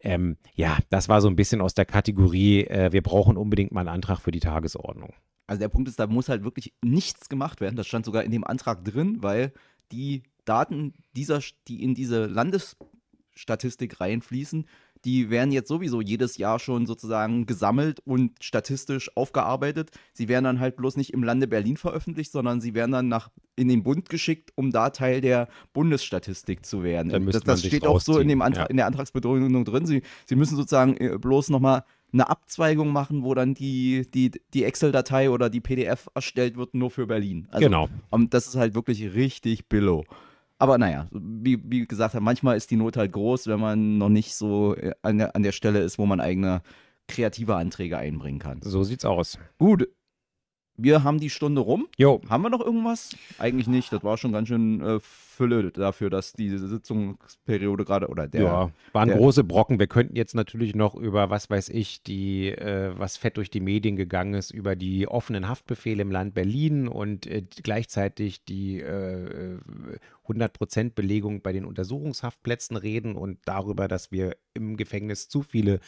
ähm, ja, das war so ein bisschen aus der Kategorie, äh, wir brauchen unbedingt mal einen Antrag für die Tagesordnung. Also der Punkt ist, da muss halt wirklich nichts gemacht werden. Das stand sogar in dem Antrag drin, weil die Daten dieser, die in diese Landesstatistik reinfließen, die werden jetzt sowieso jedes Jahr schon sozusagen gesammelt und statistisch aufgearbeitet. Sie werden dann halt bloß nicht im Lande Berlin veröffentlicht, sondern sie werden dann nach in den Bund geschickt, um da Teil der Bundesstatistik zu werden. Das das steht auch so in, dem Antrag, ja. in der Antragsbegründung drin. Sie, sie müssen sozusagen äh, bloß nochmal eine Abzweigung machen, wo dann die, die, die Excel-Datei oder die PDF erstellt wird, nur für Berlin. Also, Genau. Und das ist halt wirklich richtig billow. Aber naja, wie, wie gesagt, manchmal ist die Not halt groß, wenn man noch nicht so äh, an der, an der Stelle ist, wo man eigene kreative Anträge einbringen kann. So sieht's aus. Gut. Wir haben die Stunde rum. Jo. Haben wir noch irgendwas? Eigentlich nicht. Das war schon ganz schön äh, Fülle dafür, dass diese Sitzungsperiode gerade oder der. ja, waren der- große Brocken. Wir könnten jetzt natürlich noch über, was weiß ich, die, äh, was fett durch die Medien gegangen ist, über die offenen Haftbefehle im Land Berlin und äh, gleichzeitig die äh, äh, 100% Belegung bei den Untersuchungshaftplätzen reden und darüber, dass wir im Gefängnis zu viele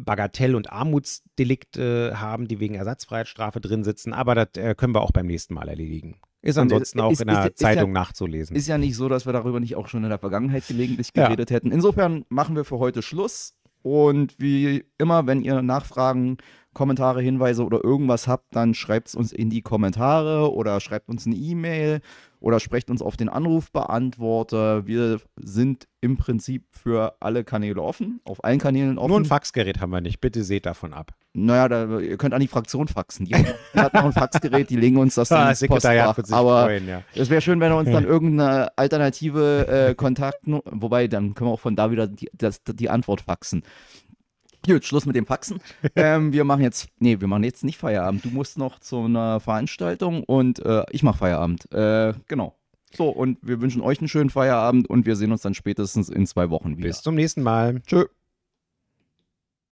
Bagatell- und Armutsdelikte haben, die wegen Ersatzfreiheitsstrafe drin sitzen. Aber das äh, können wir auch beim nächsten Mal erledigen. Ist ansonsten ist- auch ist- in der ist- ist ja- Zeitung nachzulesen. Ist ja nicht so, dass wir darüber nicht auch schon in der Vergangenheit gelegentlich Ja. geredet hätten. Insofern machen wir für heute Schluss. Und wie immer, wenn ihr Nachfragen, Kommentare, Hinweise oder irgendwas habt, dann schreibt es uns in die Kommentare oder schreibt uns eine E-Mail oder sprecht uns auf den Anrufbeantworter. Wir sind im Prinzip für alle Kanäle offen, auf allen Kanälen offen. Nur ein Faxgerät haben wir nicht. Bitte seht davon ab. Naja, da, ihr könnt an die Fraktion faxen. Die, [laughs] hat noch ein Faxgerät, die legen uns das dann Ah, ins Postfach. Aber freuen, ja. es wäre schön, wenn er uns dann irgendeine alternative äh, Kontakt, wobei dann können wir auch von da wieder die, das, die Antwort faxen. Gut, Schluss mit dem Faxen. [laughs] ähm, wir machen jetzt, nee, wir machen jetzt nicht Feierabend. Du musst noch zu einer Veranstaltung und äh, ich mache Feierabend. Äh, genau. So, und wir wünschen euch einen schönen Feierabend und wir sehen uns dann spätestens in zwei Wochen wieder. Bis zum nächsten Mal. Tschö.